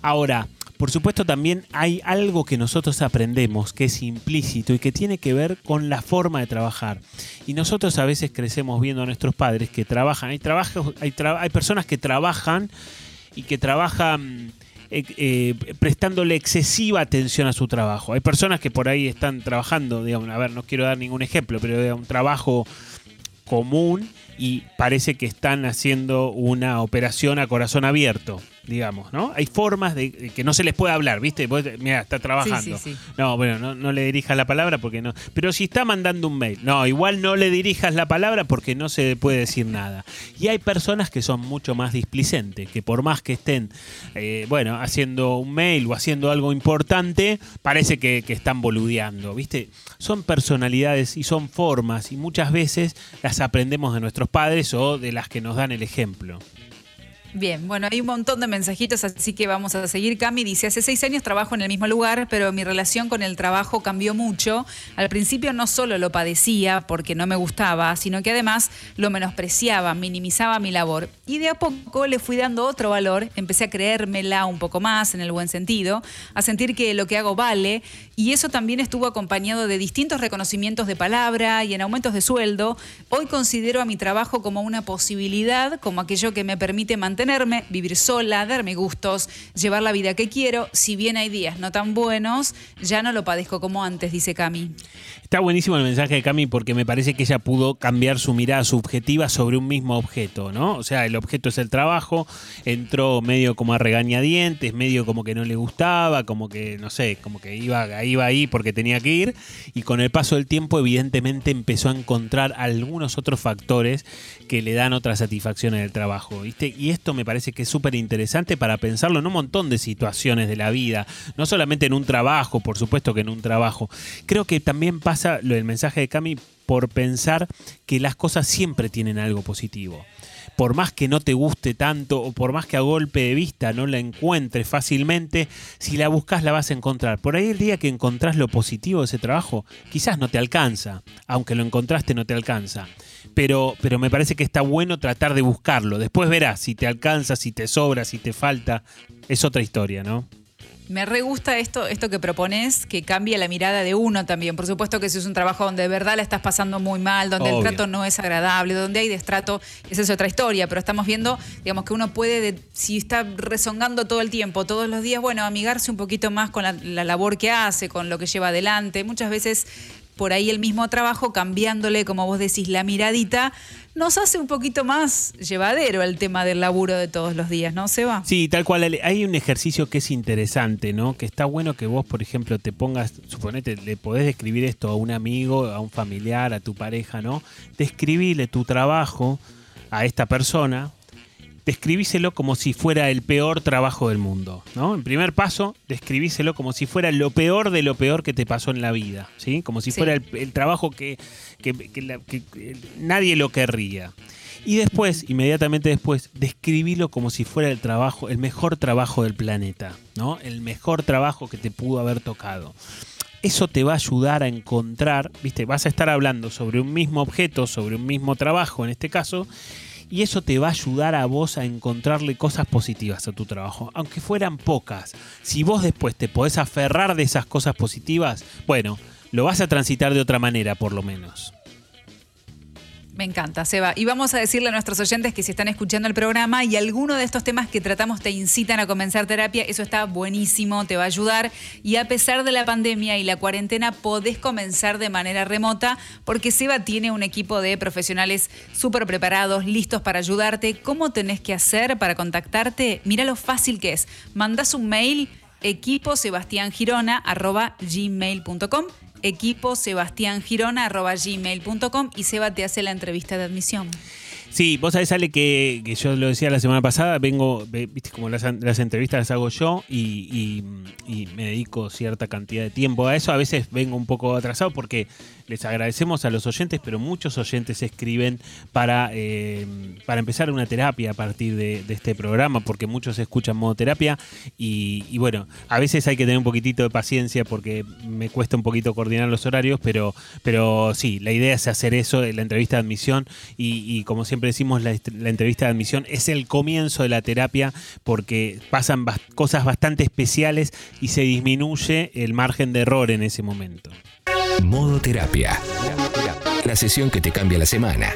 Ahora, por supuesto también hay algo que nosotros aprendemos que es implícito y que tiene que ver con la forma de trabajar. Y nosotros a veces crecemos viendo a nuestros padres que trabajan, hay, trabajos, hay, personas que trabajan y que trabajan eh, eh, prestándole excesiva atención a su trabajo. Hay personas que por ahí están trabajando, digamos, a ver, no quiero dar ningún ejemplo, pero de un trabajo común y parece que están haciendo una operación a corazón abierto, digamos, ¿no? Hay formas de, de que no se les puede hablar, ¿viste? Mira, está trabajando. Sí, sí, sí. No, bueno, no, no le dirijas la palabra porque no. Pero si está mandando un mail, no, igual no le dirijas la palabra porque no se puede decir nada. Y hay personas que son mucho más displicentes, que por más que estén, eh, bueno, haciendo un mail o haciendo algo importante, parece que, que están boludeando, ¿viste? Son personalidades y son formas y muchas veces las aprendemos de nuestros padres o de las que nos dan el ejemplo. Bien, bueno, hay un montón de mensajitos, así que vamos a seguir. Cami dice, hace seis años trabajo en el mismo lugar, pero mi relación con el trabajo cambió mucho. Al principio no solo lo padecía porque no me gustaba, sino que además lo menospreciaba, minimizaba mi labor. Y de a poco le fui dando otro valor, empecé a creérmela un poco más, en el buen sentido, a sentir que lo que hago vale, y eso también estuvo acompañado de distintos reconocimientos de palabra y en aumentos de sueldo. Hoy considero a mi trabajo como una posibilidad, como aquello que me permite vivir sola, darme gustos, llevar la vida que quiero. Si bien hay días no tan buenos, ya no lo padezco como antes, dice Cami. Está buenísimo el mensaje de Cami porque me parece que ella pudo cambiar su mirada subjetiva sobre un mismo objeto, ¿no? O sea, el objeto es el trabajo, entró medio como a regañadientes, medio como que no le gustaba, como que, no sé, como que iba, iba ahí porque tenía que ir, y con el paso del tiempo evidentemente empezó a encontrar algunos otros factores que le dan otra satisfacción en el trabajo, ¿viste? Y esto me parece que es súper interesante para pensarlo en un montón de situaciones de la vida, no solamente en un trabajo, por supuesto que en un trabajo. Creo que también pasa lo del mensaje de Cami por pensar que las cosas siempre tienen algo positivo. Por más que no te guste tanto o por más que a golpe de vista no la encuentres fácilmente, si la buscas la vas a encontrar. Por ahí el día que encontrás lo positivo de ese trabajo, quizás no te alcanza, aunque lo encontraste no te alcanza. Pero, pero me parece que está bueno tratar de buscarlo. Después verás si te alcanza, si te sobra, si te falta. Es otra historia, ¿no? Me re gusta esto, esto que propones, que cambie la mirada de uno también. Por supuesto que si es un trabajo donde de verdad la estás pasando muy mal, donde Obvio. el trato no es agradable, donde hay destrato, esa es otra historia. Pero estamos viendo, digamos, que uno puede, de- si está rezongando todo el tiempo, todos los días, bueno, amigarse un poquito más con la, la labor que hace, con lo que lleva adelante. Muchas veces por ahí el mismo trabajo, cambiándole, como vos decís, la miradita, nos hace un poquito más llevadero el tema del laburo de todos los días, ¿no, Seba? Sí, tal cual. Hay un ejercicio que es interesante, ¿no? Que está bueno que vos, por ejemplo, te pongas, suponete, le podés describir esto a un amigo, a un familiar, a tu pareja, ¿no? Describirle tu trabajo a esta persona describíselo como si fuera el peor trabajo del mundo, ¿no? En primer paso, describíselo como si fuera lo peor de lo peor que te pasó en la vida, ¿sí? Como si Sí. fuera el, el trabajo que, que- que la- que- que nadie lo querría. Y después, inmediatamente después, describilo como si fuera el trabajo, el mejor trabajo del planeta, ¿no? El mejor trabajo que te pudo haber tocado. Eso te va a ayudar a encontrar, viste, vas a estar hablando sobre un mismo objeto, sobre un mismo trabajo en este caso, y eso te va a ayudar a vos a encontrarle cosas positivas a tu trabajo, aunque fueran pocas. Si vos después te podés aferrar de esas cosas positivas, bueno, lo vas a transitar de otra manera por lo menos. Me encanta, Seba. Y vamos a decirle a nuestros oyentes que si están escuchando el programa y alguno de estos temas que tratamos te incitan a comenzar terapia, eso está buenísimo, te va a ayudar. Y a pesar de la pandemia y la cuarentena, podés comenzar de manera remota porque Seba tiene un equipo de profesionales súper preparados, listos para ayudarte. ¿Cómo tenés que hacer para contactarte? Mira lo fácil que es. Mandás un mail equiposebastiangirona.gmail.com equipo sebastiangirona.gmail.com y Seba te hace la entrevista de admisión. Sí, vos sabés, Ale, que, yo lo decía la semana pasada, vengo, ve- viste, como las, entrevistas las hago yo y- y me dedico cierta cantidad de tiempo a eso. A veces vengo un poco atrasado porque les agradecemos a los oyentes, pero muchos oyentes escriben para, eh, para empezar una terapia a partir de, este programa, porque muchos escuchan modo terapia y, bueno, a veces hay que tener un poquitito de paciencia porque me cuesta un poquito coordinar los horarios, pero, pero sí, la idea es hacer eso, la entrevista de admisión y, como siempre decimos, la, entrevista de admisión es el comienzo de la terapia porque pasan cosas bastante especiales y se disminuye el margen de error en ese momento. Modo terapia. La sesión que te cambia la semana.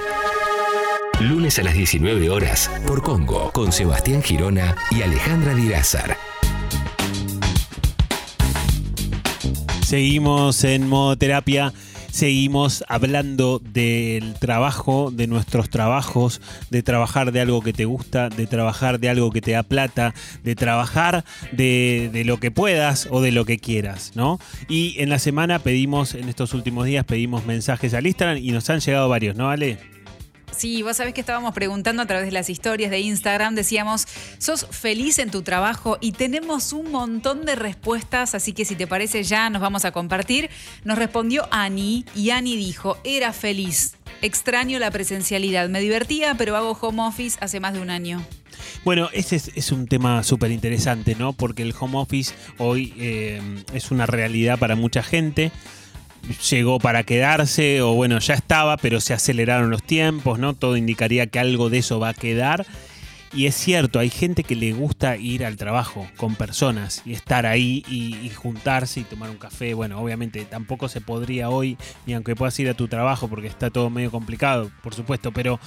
Lunes a las 19 horas por Congo con Sebastián Girona y Alejandra Dirázar. Seguimos en modo terapia, seguimos hablando del trabajo, de nuestros trabajos, de trabajar de algo que te gusta, de trabajar de algo que te da plata, de trabajar de, de lo que puedas o de lo que quieras, ¿no? Y en la semana pedimos, en estos últimos días pedimos mensajes al Instagram y nos han llegado varios, ¿no, Ale? Sí, vos sabés que estábamos preguntando a través de las historias de Instagram, decíamos, ¿sos feliz en tu trabajo? Y tenemos un montón de respuestas, así que si te parece ya nos vamos a compartir. Nos respondió Ani y Ani dijo, era feliz, extraño la presencialidad, me divertía, pero hago home office hace más de un año. Bueno, ese es, un tema súper interesante, ¿no? Porque el home office hoy eh, es una realidad para mucha gente. Llegó para quedarse, o bueno, ya estaba, pero se aceleraron los tiempos, ¿no? Todo indicaría que algo de eso va a quedar. Y es cierto, hay gente que le gusta ir al trabajo con personas y estar ahí y, juntarse y tomar un café. Bueno, obviamente tampoco se podría hoy, ni aunque puedas ir a tu trabajo porque está todo medio complicado, por supuesto, pero,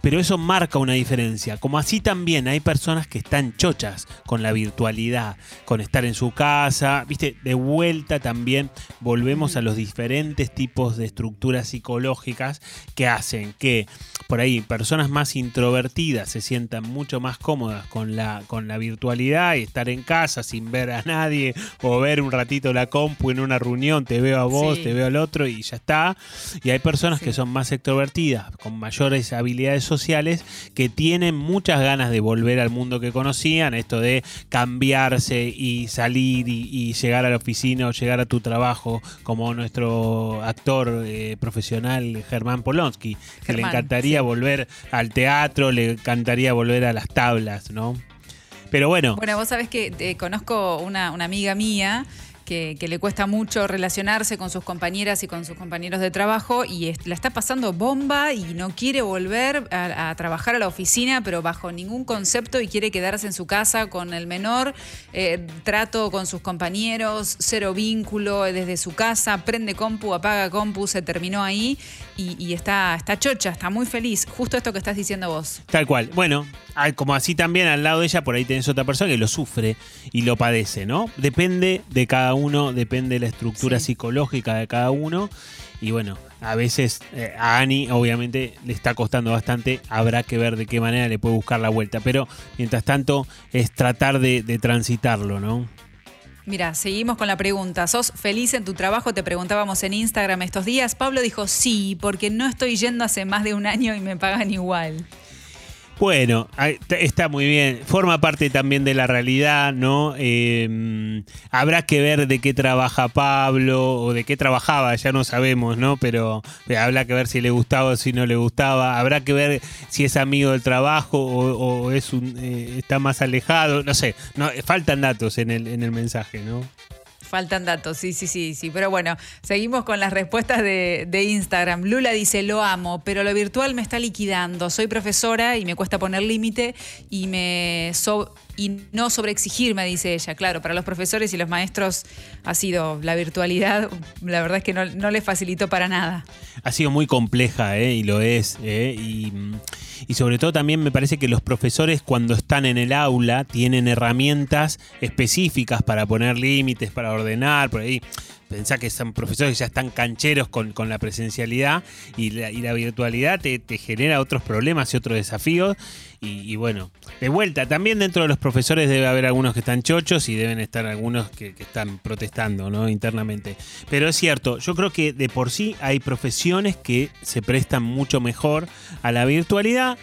pero eso marca una diferencia. Como así también hay personas que están chochas con la virtualidad, con estar en su casa, viste, de vuelta también volvemos a los diferentes tipos de estructuras psicológicas que hacen que por ahí personas más introvertidas se sientan mucho más cómodas con la, con la virtualidad y estar en casa sin ver a nadie o ver un ratito la compu en una reunión, te veo a vos, Sí. te veo al otro y ya está. Y hay personas que son más extrovertidas, con mayores habilidades sociales, que tienen muchas ganas de volver al mundo que conocían, esto de cambiarse y salir y, y llegar a la oficina o llegar a tu trabajo, como nuestro actor eh, profesional Germán Polonsky, que le encantaría volver al teatro, le encantaría volver a las tablas, ¿no? Pero bueno, Bueno, vos sabés que eh, conozco una, una amiga mía que, le cuesta mucho relacionarse con sus compañeras y con sus compañeros de trabajo y la está pasando bomba y no quiere volver a, trabajar a la oficina, pero bajo ningún concepto y quiere quedarse en su casa con el menor eh, trato con sus compañeros, cero vínculo eh, desde su casa, prende compu, apaga compu, se terminó ahí y, está, está chocha, está muy feliz. Justo esto que estás diciendo vos. Tal cual. Bueno, como así también al lado de ella, por ahí tenés otra persona que lo sufre y lo padece, ¿no? Depende de cada uno, depende de la estructura Sí. psicológica de cada uno. Y bueno, a veces eh, a Ani obviamente le está costando bastante, habrá que ver de qué manera le puede buscar la vuelta. Pero mientras tanto es tratar de, de transitarlo, ¿no? Mira, seguimos con la pregunta. ¿Sos feliz en tu trabajo? Te preguntábamos en Instagram estos días. Pablo dijo sí, porque no estoy yendo hace más de un año y me pagan igual. Bueno, está muy bien. Forma parte también de la realidad, ¿no? Eh, habrá que ver de qué trabaja Pablo o de qué trabajaba, ya no sabemos, ¿no? Pero eh, habrá que ver si le gustaba o si no le gustaba. Habrá que ver si es amigo del trabajo o, o es un, eh, está más alejado. No sé, no, faltan datos en el, en el mensaje, ¿no? Faltan datos, sí, sí, sí, sí. Pero bueno, seguimos con las respuestas de, de Instagram. Lula dice, lo amo, pero lo virtual me está liquidando. Soy profesora y me cuesta poner límite y me so- y no sobreexigirme, dice ella. Claro, para los profesores y los maestros ha sido la virtualidad, la verdad es que no, no les facilitó para nada. ha sido muy compleja ¿eh? y lo es. ¿eh? Y, mm, y sobre todo también me parece que los profesores cuando están en el aula tienen herramientas específicas para poner límites, para ordenar, por ahí. Pensá que son profesores que ya están cancheros con, con la presencialidad y la, y la virtualidad te, te genera otros problemas y otros desafíos. Y, bueno, de vuelta, también dentro de los profesores debe haber algunos que están chochos y deben estar algunos que, que están protestando ¿no? internamente. Pero es cierto, yo creo que de por sí hay profesiones que se prestan mucho mejor a la virtualidad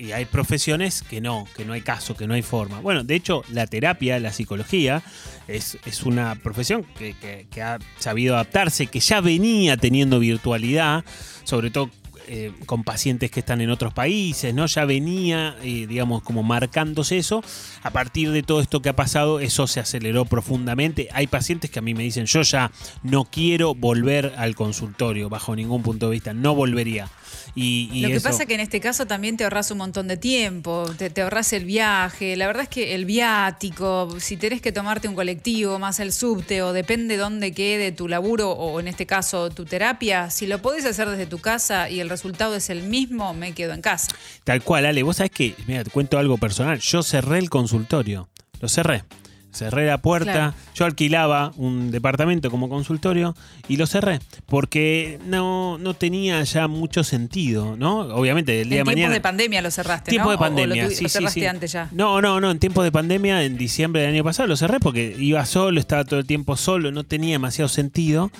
y hay profesiones que no, que no hay caso, que no hay forma. Bueno, de hecho, la terapia, la psicología, es, es una profesión que, que- que ha sabido adaptarse, que ya venía teniendo virtualidad, sobre todo eh, con pacientes que están en otros países, ¿no? Ya venía, eh, digamos, como marcándose eso. A partir de todo esto que ha pasado, eso se aceleró profundamente. Hay pacientes que a mí me dicen, yo ya no quiero volver al consultorio, bajo ningún punto de vista, no volvería. Y, y Lo que eso- pasa que en este caso también te ahorras un montón de tiempo, te, te ahorras el viaje, la verdad es que el viático, si tenés que tomarte un colectivo más el subte o depende dónde quede tu laburo o en este caso tu terapia, si lo podés hacer desde tu casa y el resultado es el mismo, me quedo en casa. Tal cual, Ale. Vos sabés que, mira, te cuento algo personal. Yo cerré el consultorio. Lo cerré. Cerré la puerta. Claro. Yo alquilaba un departamento como consultorio y lo cerré. Porque no, no tenía ya mucho sentido, ¿no? Obviamente, el día en de tiempos mañana. de pandemia lo cerraste, Tiempo ¿no? de O- o lo pandemia, tuvi- sí, lo cerraste sí. antes ya. No, no, no, en tiempos de pandemia, en diciembre del año pasado lo cerré porque iba solo, estaba todo el tiempo solo, no tenía demasiado sentido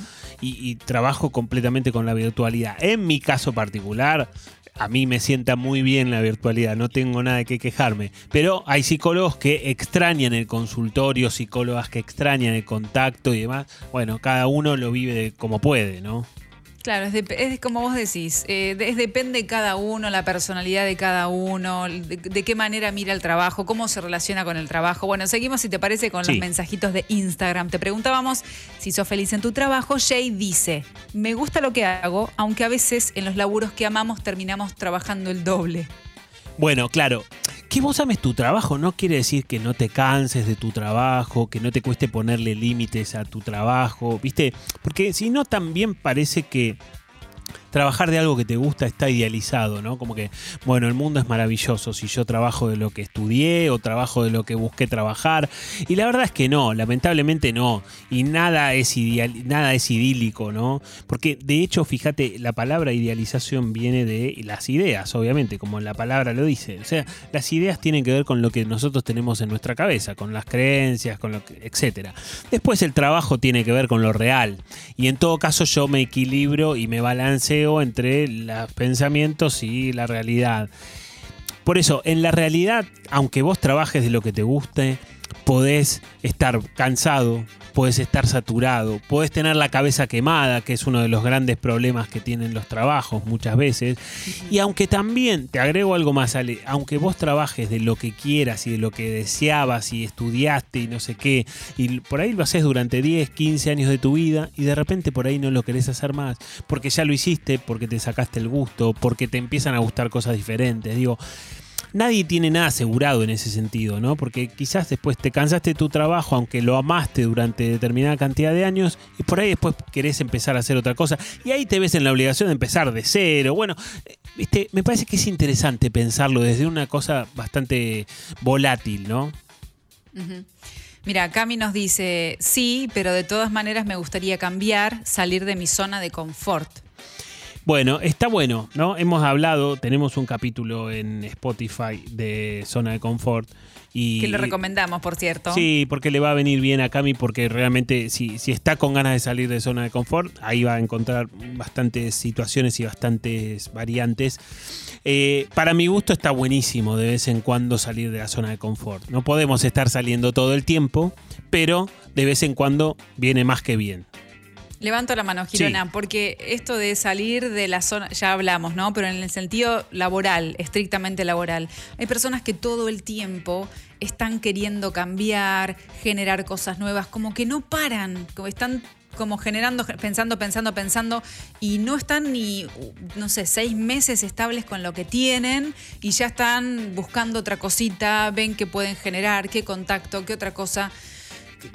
y, y trabajo completamente con la virtualidad. En mi caso particular, a mí me sienta muy bien la virtualidad, no tengo nada que quejarme, pero hay psicólogos que extrañan el consultorio, psicólogas que extrañan el contacto y demás. Bueno, cada uno lo vive como puede, ¿no? Claro, es, como vos decís, eh, es depende de cada uno, la personalidad de cada uno, de, de qué manera mira el trabajo, cómo se relaciona con el trabajo. Bueno, seguimos si te parece con Sí. los mensajitos de Instagram. Te preguntábamos si sos feliz en tu trabajo. Jay dice, me gusta lo que hago, aunque a veces en los laburos que amamos terminamos trabajando el doble. Bueno, claro. Que vos ames tu trabajo no quiere decir que no te canses de tu trabajo, que no te cueste ponerle límites a tu trabajo, ¿viste? Porque si no, también parece que trabajar de algo que te gusta está idealizado, ¿no? Como que, bueno, el mundo es maravilloso si yo trabajo de lo que estudié o trabajo de lo que busqué trabajar. Y la verdad es que no, lamentablemente no. Y nada es, ideal, nada es idílico, ¿no? Porque de hecho, fíjate, la palabra idealización viene de las ideas, obviamente, como la palabra lo dice. O sea, las ideas tienen que ver con lo que nosotros tenemos en nuestra cabeza, con las creencias, con lo que, etcétera. Después el trabajo tiene que ver con lo real. Y en todo caso yo me equilibro y me entre los pensamientos y la realidad. Por eso, en la realidad, aunque vos trabajes de lo que te guste, podés estar cansado, podés estar saturado, podés tener la cabeza quemada, que es uno de los grandes problemas que tienen los trabajos muchas veces. Y aunque también, te agrego algo más, Ale, aunque vos trabajes de lo que quieras y de lo que deseabas y estudiaste y no sé qué, y por ahí lo haces durante 10, 15 años de tu vida y de repente por ahí no lo querés hacer más, porque ya lo hiciste, porque te sacaste el gusto, porque te empiezan a gustar cosas diferentes. Digo, nadie tiene nada asegurado en ese sentido, ¿no? Porque quizás después te cansaste de tu trabajo, aunque lo amaste durante determinada cantidad de años, y por ahí después querés empezar a hacer otra cosa, y ahí te ves en la obligación de empezar de cero. Bueno, eh, me parece que es interesante pensarlo desde una cosa bastante volátil, ¿no? Mira, Cami nos dice, sí, pero de todas maneras me gustaría cambiar, salir de mi zona de confort. Bueno, está bueno, ¿no? Hemos hablado, tenemos un capítulo en Spotify de Zona de Confort. Y, Que lo recomendamos, por cierto. Sí, porque le va a venir bien a Cami, porque realmente si, si está con ganas de salir de zona de confort, ahí va a encontrar bastantes situaciones y bastantes variantes. Eh, para mi gusto está buenísimo de vez en cuando salir de la zona de confort. No podemos estar saliendo todo el tiempo, pero de vez en cuando viene más que bien. Levanto la mano, Girona, Sí. porque esto de salir de la zona, ya hablamos, ¿no? Pero en el sentido laboral, estrictamente laboral, hay personas que todo el tiempo están queriendo cambiar, generar cosas nuevas, como que no paran, como están como generando, pensando, pensando, pensando, y no están ni, no sé, seis meses estables con lo que tienen y ya están buscando otra cosita, ven qué pueden generar, qué contacto, qué otra cosa.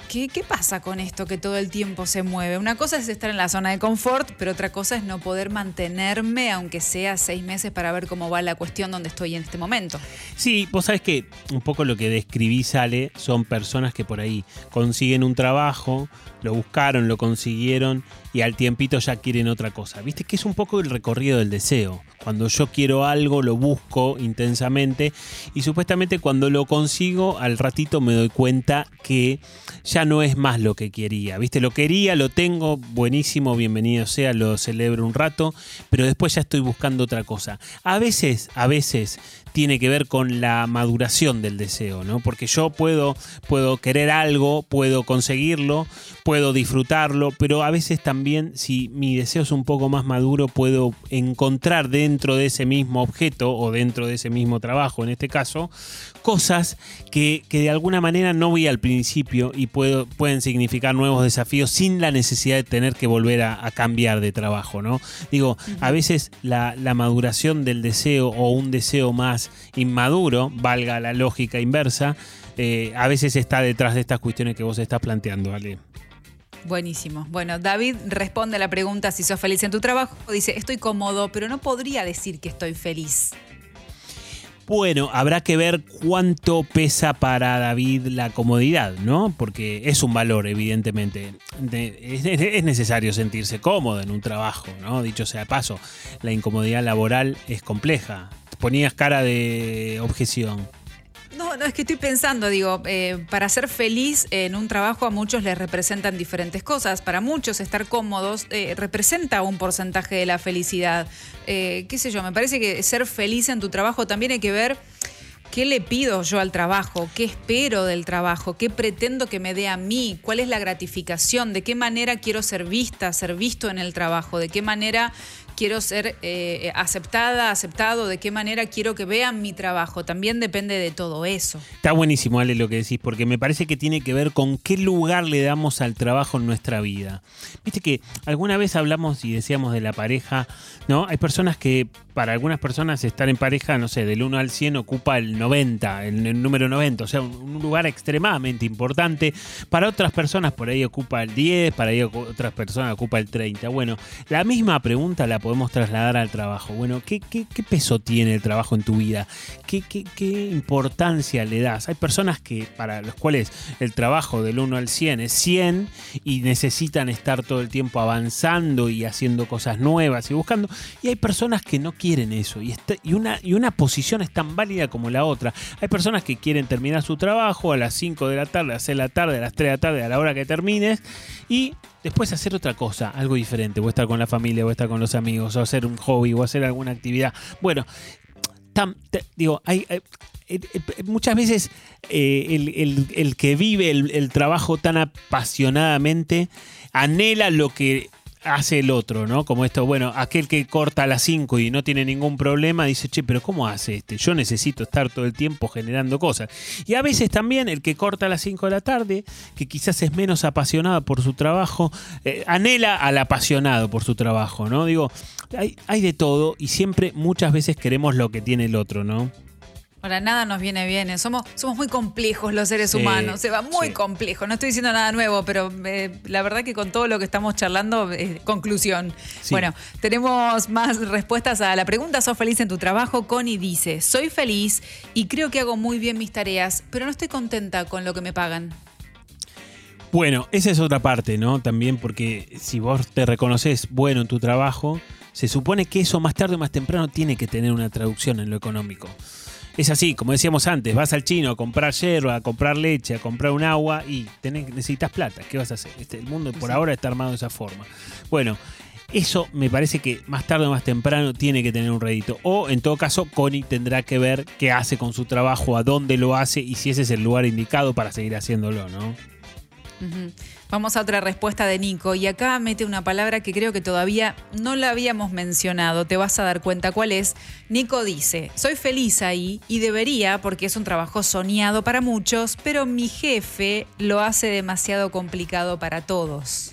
¿Qué, ¿Qué pasa con esto que todo el tiempo se mueve? Una cosa es estar en la zona de confort, pero otra cosa es no poder mantenerme, aunque sea seis meses, para ver cómo va la cuestión donde estoy en este momento. Sí, vos sabés que un poco lo que describí, Sale, son personas que por ahí consiguen un trabajo, lo buscaron, lo consiguieron y al tiempito ya quieren otra cosa. Viste que es un poco el recorrido del deseo. Cuando yo quiero algo, lo busco intensamente y supuestamente cuando lo consigo, al ratito me doy cuenta que ya no es más lo que quería. Viste, lo quería, lo tengo, buenísimo, bienvenido sea, lo celebro un rato, pero después ya estoy buscando otra cosa. A veces, a veces tiene que ver con la maduración del deseo, ¿no? Porque yo puedo, puedo querer algo, puedo conseguirlo, puedo disfrutarlo, pero a veces también si mi deseo es un poco más maduro, puedo encontrar dentro de ese mismo objeto o dentro de ese mismo trabajo, en este caso, cosas que, que de alguna manera no vi al principio y puedo, pueden significar nuevos desafíos sin la necesidad de tener que volver a, a cambiar de trabajo, ¿no? Digo, a veces la, la maduración del deseo o un deseo más inmaduro, valga la lógica inversa, eh, a veces está detrás de estas cuestiones que vos estás planteando, Ale. Buenísimo. Bueno, David responde a la pregunta si sos feliz en tu trabajo. Dice, estoy cómodo, pero no podría decir que estoy feliz. Bueno, habrá que ver cuánto pesa para David la comodidad, ¿no? Porque es un valor, evidentemente. De- es, es- es necesario sentirse cómodo en un trabajo, ¿no? Dicho sea de paso, la incomodidad laboral es compleja. Ponías cara de objeción. No, no, es que estoy pensando, digo, eh, para ser feliz en un trabajo a muchos les representan diferentes cosas. Para muchos estar cómodos eh, representa un porcentaje de la felicidad. Eh, qué sé yo, me parece que ser feliz en tu trabajo también hay que ver qué le pido yo al trabajo, qué espero del trabajo, qué pretendo que me dé a mí, cuál es la gratificación, de qué manera quiero ser vista, ser visto en el trabajo, de qué manera quiero ser eh, aceptada, aceptado, de qué manera quiero que vean mi trabajo. También depende de todo eso. Está buenísimo, Ale, lo que decís, porque me parece que tiene que ver con qué lugar le damos al trabajo en nuestra vida. Viste que alguna vez hablamos y decíamos de la pareja, ¿no? Hay personas que, para algunas personas, estar en pareja, no sé, del 1 al 100 ocupa el 90, el, el número 90, o sea, un, lugar extremadamente importante. Para otras personas, por ahí ocupa el 10, para ahí otras personas ocupa el 30. Bueno, la misma pregunta la podemos trasladar al trabajo. Bueno, ¿qué, peso tiene el trabajo en tu vida? ¿Qué, importancia le das? Hay personas que para los cuales el trabajo del 1 al 100 es 100 y necesitan estar todo el tiempo avanzando y haciendo cosas nuevas y buscando. Y hay personas que no quieren eso. Y, una, y una posición es tan válida como la otra. Hay personas que quieren terminar su trabajo a las 5 de la tarde, a las 6 de la tarde, a las 3 de la tarde, a la hora que termines. Y después hacer otra cosa, algo diferente. O estar con la familia, o estar con los amigos, o hacer un hobby, o hacer alguna actividad. Bueno, digo, hay, eh, eh, eh, muchas veces el, el- que vive el trabajo tan apasionadamente anhela lo que hace el otro, ¿no? Como esto, bueno, aquel que corta a las 5 y no tiene ningún problema, dice, che, pero ¿cómo hace este? Yo necesito estar todo el tiempo generando cosas. Y a veces también el que corta a las 5 de la tarde, que quizás es menos apasionado por su trabajo, eh, anhela al apasionado por su trabajo, ¿no? Digo, hay, hay de todo y siempre muchas veces queremos lo que tiene el otro, ¿no? Ahora, nada nos viene bien. ¿eh? Somos, somos muy complejos los seres Sí, humanos. Se va muy sí. complejo. No estoy diciendo nada nuevo, pero eh, la verdad que con todo lo que estamos charlando, eh, conclusión. Sí. Bueno, tenemos más respuestas a la pregunta. ¿Sos feliz en tu trabajo? Connie dice, soy feliz y creo que hago muy bien mis tareas, pero no estoy contenta con lo que me pagan. Bueno, esa es otra parte, ¿no? También porque si vos te reconoces bueno en tu trabajo, se supone que eso más tarde o más temprano tiene que tener una traducción en lo económico. Es así, como decíamos antes, vas al chino a comprar hierba, a comprar leche, a comprar un agua y tenés, necesitas plata. ¿Qué vas a hacer? Este, el mundo por ahora está armado de esa forma. Bueno, eso me parece que más tarde o más temprano tiene que tener un rédito. O en todo caso, Connie tendrá que ver qué hace con su trabajo, a dónde lo hace y si ese es el lugar indicado para seguir haciéndolo, ¿no? Ujú. Vamos a otra respuesta de Nico y acá mete una palabra que creo que todavía no la habíamos mencionado, te vas a dar cuenta cuál es. Nico dice, soy feliz ahí y debería porque es un trabajo soñado para muchos, pero mi jefe lo hace demasiado complicado para todos.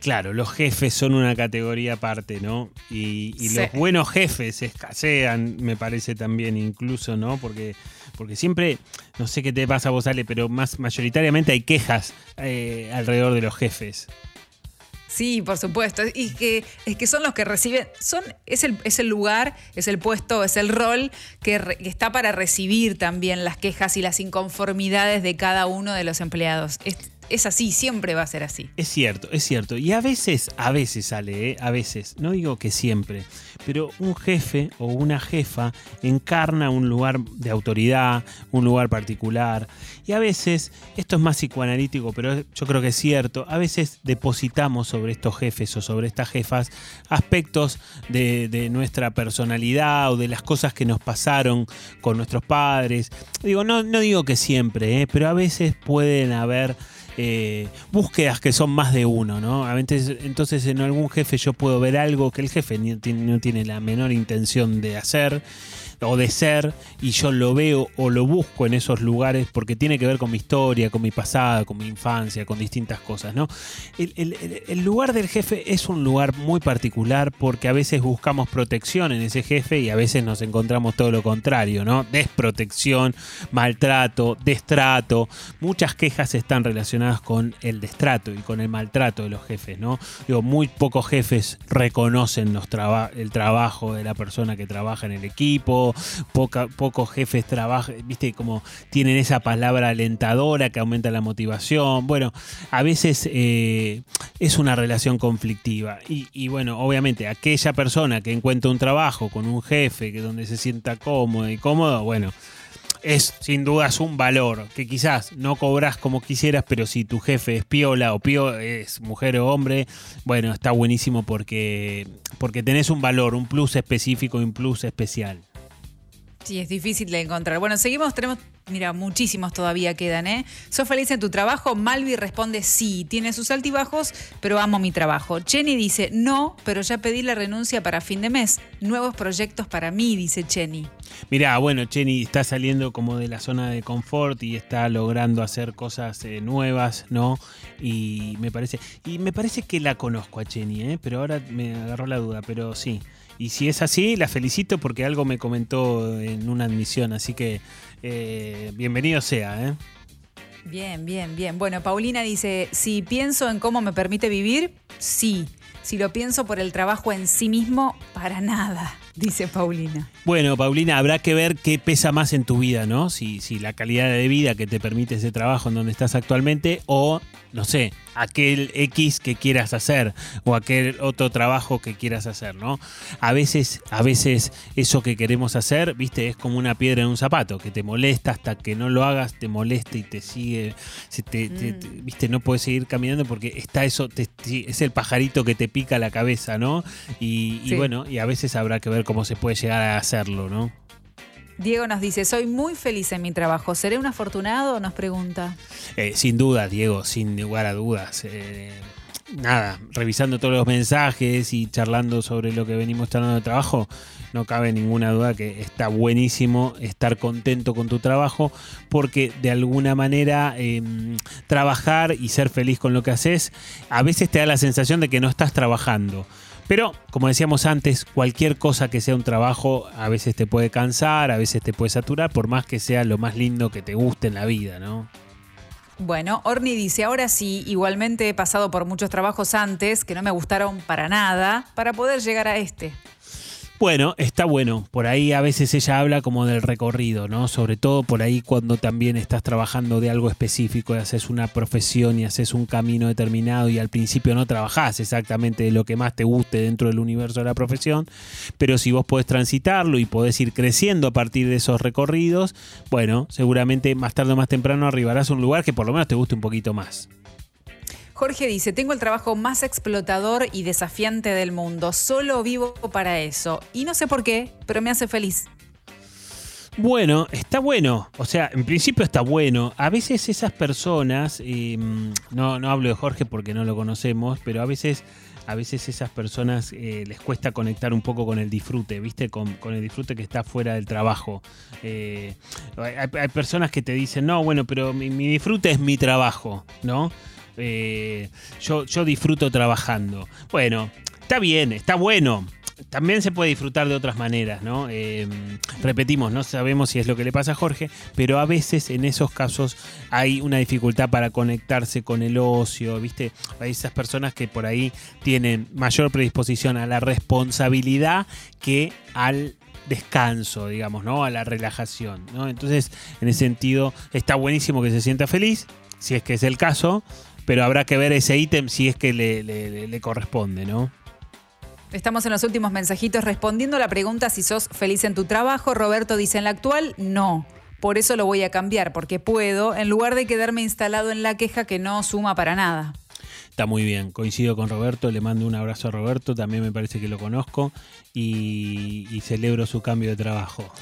Claro, los jefes son una categoría aparte, ¿no? Y, y Sí. los buenos jefes escasean, me parece también incluso, ¿no? Porque, porque siempre, no sé qué te pasa a vos, Ale, pero más mayoritariamente hay quejas eh, alrededor de los jefes. Sí, por supuesto. Y que, es que son los que reciben, son, es, el, es el lugar, es el puesto, es el rol que, re- que está para recibir también las quejas y las inconformidades de cada uno de los empleados. Es, es así, siempre va a ser así. Es cierto, es cierto. Y a veces, a veces sale, ¿eh? a veces, no digo que siempre, pero un jefe o una jefa encarna un lugar de autoridad, un lugar particular. Y a veces, esto es más psicoanalítico, pero yo creo que es cierto, a veces depositamos sobre estos jefes o sobre estas jefas aspectos de, nuestra personalidad o de las cosas que nos pasaron con nuestros padres. Digo, no, no digo que siempre, ¿eh? pero a veces pueden haber eh, búsquedas que son más de uno, ¿no? A veces, entonces en algún jefe yo puedo ver algo que el jefe ni tiene- no tiene la menor intención de hacer o de ser y yo lo veo o lo busco en esos lugares porque tiene que ver con mi historia, con mi pasado, con mi infancia, con distintas cosas, ¿no? El, lugar del jefe es un lugar muy particular porque a veces buscamos protección en ese jefe y a veces nos encontramos todo lo contrario, ¿no? Desprotección, maltrato, destrato. Muchas quejas están relacionadas con el destrato y con el maltrato de los jefes, ¿no? Digo, muy pocos jefes reconocen los el trabajo de la persona que trabaja en el equipo, pocos jefes trabajan, viste, como tienen esa palabra alentadora que aumenta la motivación. Bueno, a veces eh, es una relación conflictiva. Y, bueno, obviamente, aquella persona que encuentra un trabajo con un jefe que donde se sienta cómodo y cómodo, bueno, es sin dudas un valor que quizás no cobras como quisieras, pero si tu jefe es piola o pio es mujer o hombre, bueno, está buenísimo porque, porque tenés un valor, un plus específico un plus especial. Sí, es difícil de encontrar. Bueno, seguimos, tenemos, mira, muchísimos todavía quedan, ¿eh? ¿Sos feliz en tu trabajo? Malvi responde sí, tiene sus altibajos, pero amo mi trabajo. Chenny dice no, pero ya pedí la renuncia para fin de mes. Nuevos proyectos para mí, dice Chenny. Mirá, bueno, Chenny está saliendo como de la zona de confort y está logrando hacer cosas eh, nuevas, ¿no? Y me parece, y me parece que la conozco a Chenny, ¿eh? Pero ahora me agarró la duda, pero sí. Y si es así, la felicito porque algo me comentó en una admisión, así que eh, bienvenido sea, ¿eh? Bien, bien, bien. Bueno, Paulina dice, si pienso en cómo me permite vivir, sí. Si lo pienso por el trabajo en sí mismo, para nada, dice Paulina. Bueno, Paulina, habrá que ver qué pesa más en tu vida, ¿no? Si, si la calidad de vida que te permite ese trabajo en donde estás actualmente o, no sé, aquel X que quieras hacer o aquel otro trabajo que quieras hacer, ¿no? A veces, a veces eso que queremos hacer, viste, es como una piedra en un zapato, que te molesta hasta que no lo hagas, te molesta y te sigue, se te- te- te- viste, no puedes seguir caminando porque está eso, es el pajarito que te pica la cabeza, ¿no? Y, bueno, y a veces habrá que ver cómo se puede llegar a hacerlo, ¿no? Diego nos dice, soy muy feliz en mi trabajo. ¿Seré un afortunado? Nos pregunta. Eh, sin duda, Diego, sin lugar a dudas. Eh, nada, revisando todos los mensajes y charlando sobre lo que venimos charlando de trabajo, no cabe ninguna duda que está buenísimo estar contento con tu trabajo porque de alguna manera eh, trabajar y ser feliz con lo que haces a veces te da la sensación de que no estás trabajando. Pero, como decíamos antes, cualquier cosa que sea un trabajo a veces te puede cansar, a veces te puede saturar, por más que sea lo más lindo que te guste en la vida, ¿no? Bueno, Orni dice, ahora sí, igualmente he pasado por muchos trabajos antes que no me gustaron para nada para poder llegar a este. Bueno, está bueno. Por ahí a veces ella habla como del recorrido, ¿no? Sobre todo por ahí cuando también estás trabajando de algo específico y haces una profesión y haces un camino determinado y al principio no trabajás exactamente de lo que más te guste dentro del universo de la profesión, pero si vos podés transitarlo y podés ir creciendo a partir de esos recorridos, bueno, seguramente más tarde o más temprano arribarás a un lugar que por lo menos te guste un poquito más. Jorge dice, tengo el trabajo más explotador y desafiante del mundo. Solo vivo para eso. Y no sé por qué, pero me hace feliz. Bueno, está bueno. O sea, en principio está bueno. A veces esas personas, eh, no, no hablo de Jorge porque no lo conocemos, pero a veces, a veces esas personas eh, les cuesta conectar un poco con el disfrute, ¿viste? Con, el disfrute que está fuera del trabajo. Eh, hay, personas que te dicen, no, bueno, pero mi disfrute es mi trabajo, ¿no? Eh, yo, disfruto trabajando. Bueno, está bien, está bueno. También se puede disfrutar de otras maneras, ¿no? Eh, repetimos, no sabemos si es lo que le pasa a Jorge, pero a veces en esos casos hay una dificultad para conectarse con el ocio, ¿viste? Hay esas personas que por ahí tienen mayor predisposición a la responsabilidad que al descanso, digamos, ¿no? A la relajación, ¿no? Entonces, en ese sentido, está buenísimo que se sienta feliz, si es que es el caso, pero habrá que ver ese ítem si es que le, le- le corresponde, ¿no? Estamos en los últimos mensajitos respondiendo a la pregunta si sos feliz en tu trabajo. Roberto dice, en la actual, no. Por eso lo voy a cambiar, porque puedo, en lugar de quedarme instalado en la queja que no suma para nada. Está muy bien, coincido con Roberto, le mando un abrazo a Roberto, también me parece que lo conozco y, y celebro su cambio de trabajo.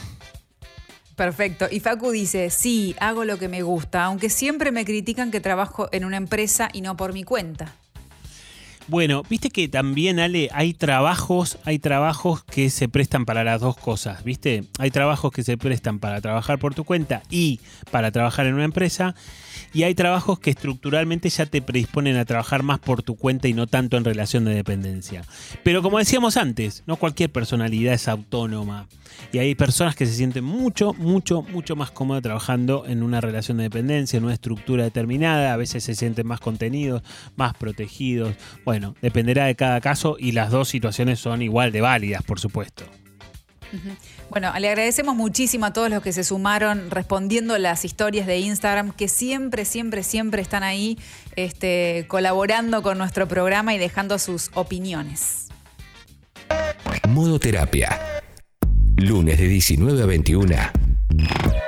Perfecto. Y Facu dice, sí, hago lo que me gusta, aunque siempre me critican que trabajo en una empresa y no por mi cuenta. Bueno, viste que también, Ale, hay trabajos, hay trabajos que se prestan para las dos cosas, ¿viste? Hay trabajos que se prestan para trabajar por tu cuenta y para trabajar en una empresa. Y hay trabajos que estructuralmente ya te predisponen a trabajar más por tu cuenta y no tanto en relación de dependencia. Pero como decíamos antes, no cualquier personalidad es autónoma. Y hay personas que se sienten mucho, mucho, mucho más cómodas trabajando en una relación de dependencia, en una estructura determinada. A veces se sienten más contenidos, más protegidos. Bueno, dependerá de cada caso y las dos situaciones son igual de válidas, por supuesto. Bueno, le agradecemos muchísimo a todos los que se sumaron respondiendo las historias de Instagram, que siempre, siempre, siempre están ahí este, colaborando con nuestro programa y dejando sus opiniones. Modo Terapia. Lunes de 19 a 21.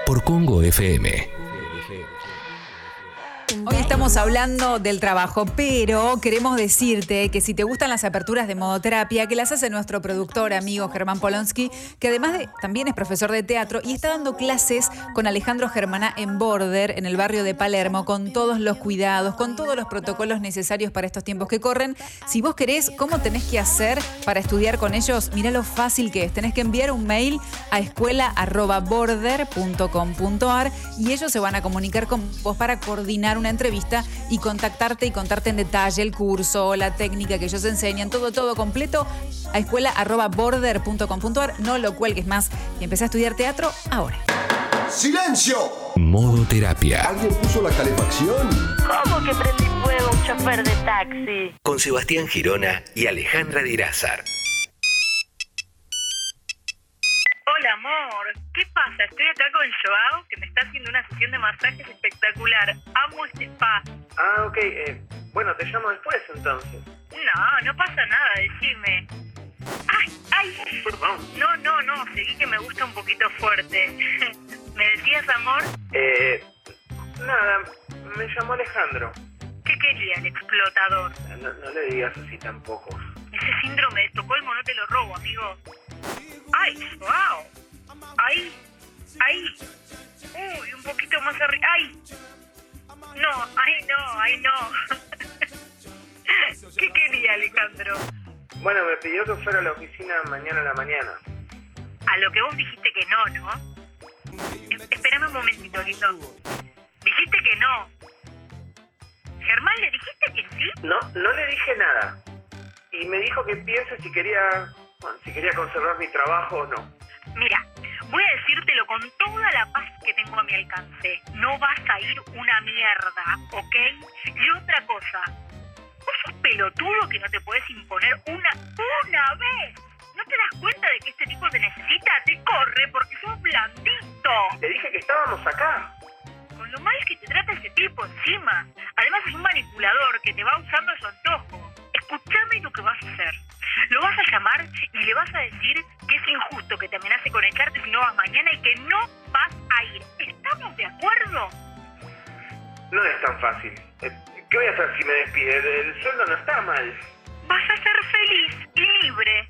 Por Congo FM. Hoy estamos hablando del trabajo, pero queremos decirte que si te gustan las aperturas de modoterapia, que las hace nuestro productor amigo Germán Polonsky, que además de, también es profesor de teatro y está dando clases con Alejandro Germaná en Border, en el barrio de Palermo, con todos los cuidados, con todos los protocolos necesarios para estos tiempos que corren. Si vos querés, ¿cómo tenés que hacer para estudiar con ellos? Mirá lo fácil que es. Tenés que enviar un mail a escuela.border.com.ar y ellos se van a comunicar con vos para coordinar una entrevista y contactarte y contarte en detalle el curso, la técnica que ellos enseñan, todo, todo completo a escuela.border.com.ar. No lo cuelgues más y empecé a estudiar teatro ahora. ¡Silencio! Modo Terapia. ¿Alguien puso la calefacción? ¿Cómo que prendí fuego un chofer de taxi? Con Sebastián Girona y Alejandra Dirázar. Amor. ¿Qué pasa? Estoy acá con Joao, que me está haciendo una sesión de masajes espectacular. Amo este spa. Ah, ok. eh, bueno, te llamo después entonces. No, no pasa nada, decime. ¡Ay, ay! Perdón. No, no, no, seguí que me gusta un poquito fuerte. ¿Me decías, amor? Eh, nada, me llamó Alejandro. ¿Qué quería el explotador? No, no le digas así tampoco. Ese síndrome de Estocolmo no te lo robo, amigo. ¡Ay, wow! ¡Ahí! ¡Ahí! ¡Uy, un poquito más arriba! ¡Ay! No, ¡ay no! ¡ay no! ¿Qué quería Alejandro? Bueno, me pidió que fuera a la oficina mañana a la mañana. A lo que vos dijiste que no, ¿no? Espérame un momentito, lindo. Dijiste que no. Germán, ¿le dijiste que sí? No, no le dije nada. Y me dijo que piense si quería, bueno, si quería conservar mi trabajo o no. Mira, Voy a decírtelo con toda la paz que tengo a mi alcance. No vas a ir una mierda, ¿ok? Y otra cosa, vos sos pelotudo que no te puedes imponer una, una vez. ¿No te das cuenta de que este tipo te necesita? Te corre porque sos blandito. Te dije que estábamos acá. Con lo mal que te trata ese tipo encima. Además es un manipulador que te va usando a su antojo. Escúchame lo que vas a hacer. Lo vas a llamar y le vas a decir que es injusto que te amenace con echarte si no vas mañana y que no vas a ir. ¿Estamos de acuerdo? No es tan fácil. Eh, ¿Qué voy a hacer si me despide? El sueldo no está mal. Vas a ser feliz y libre.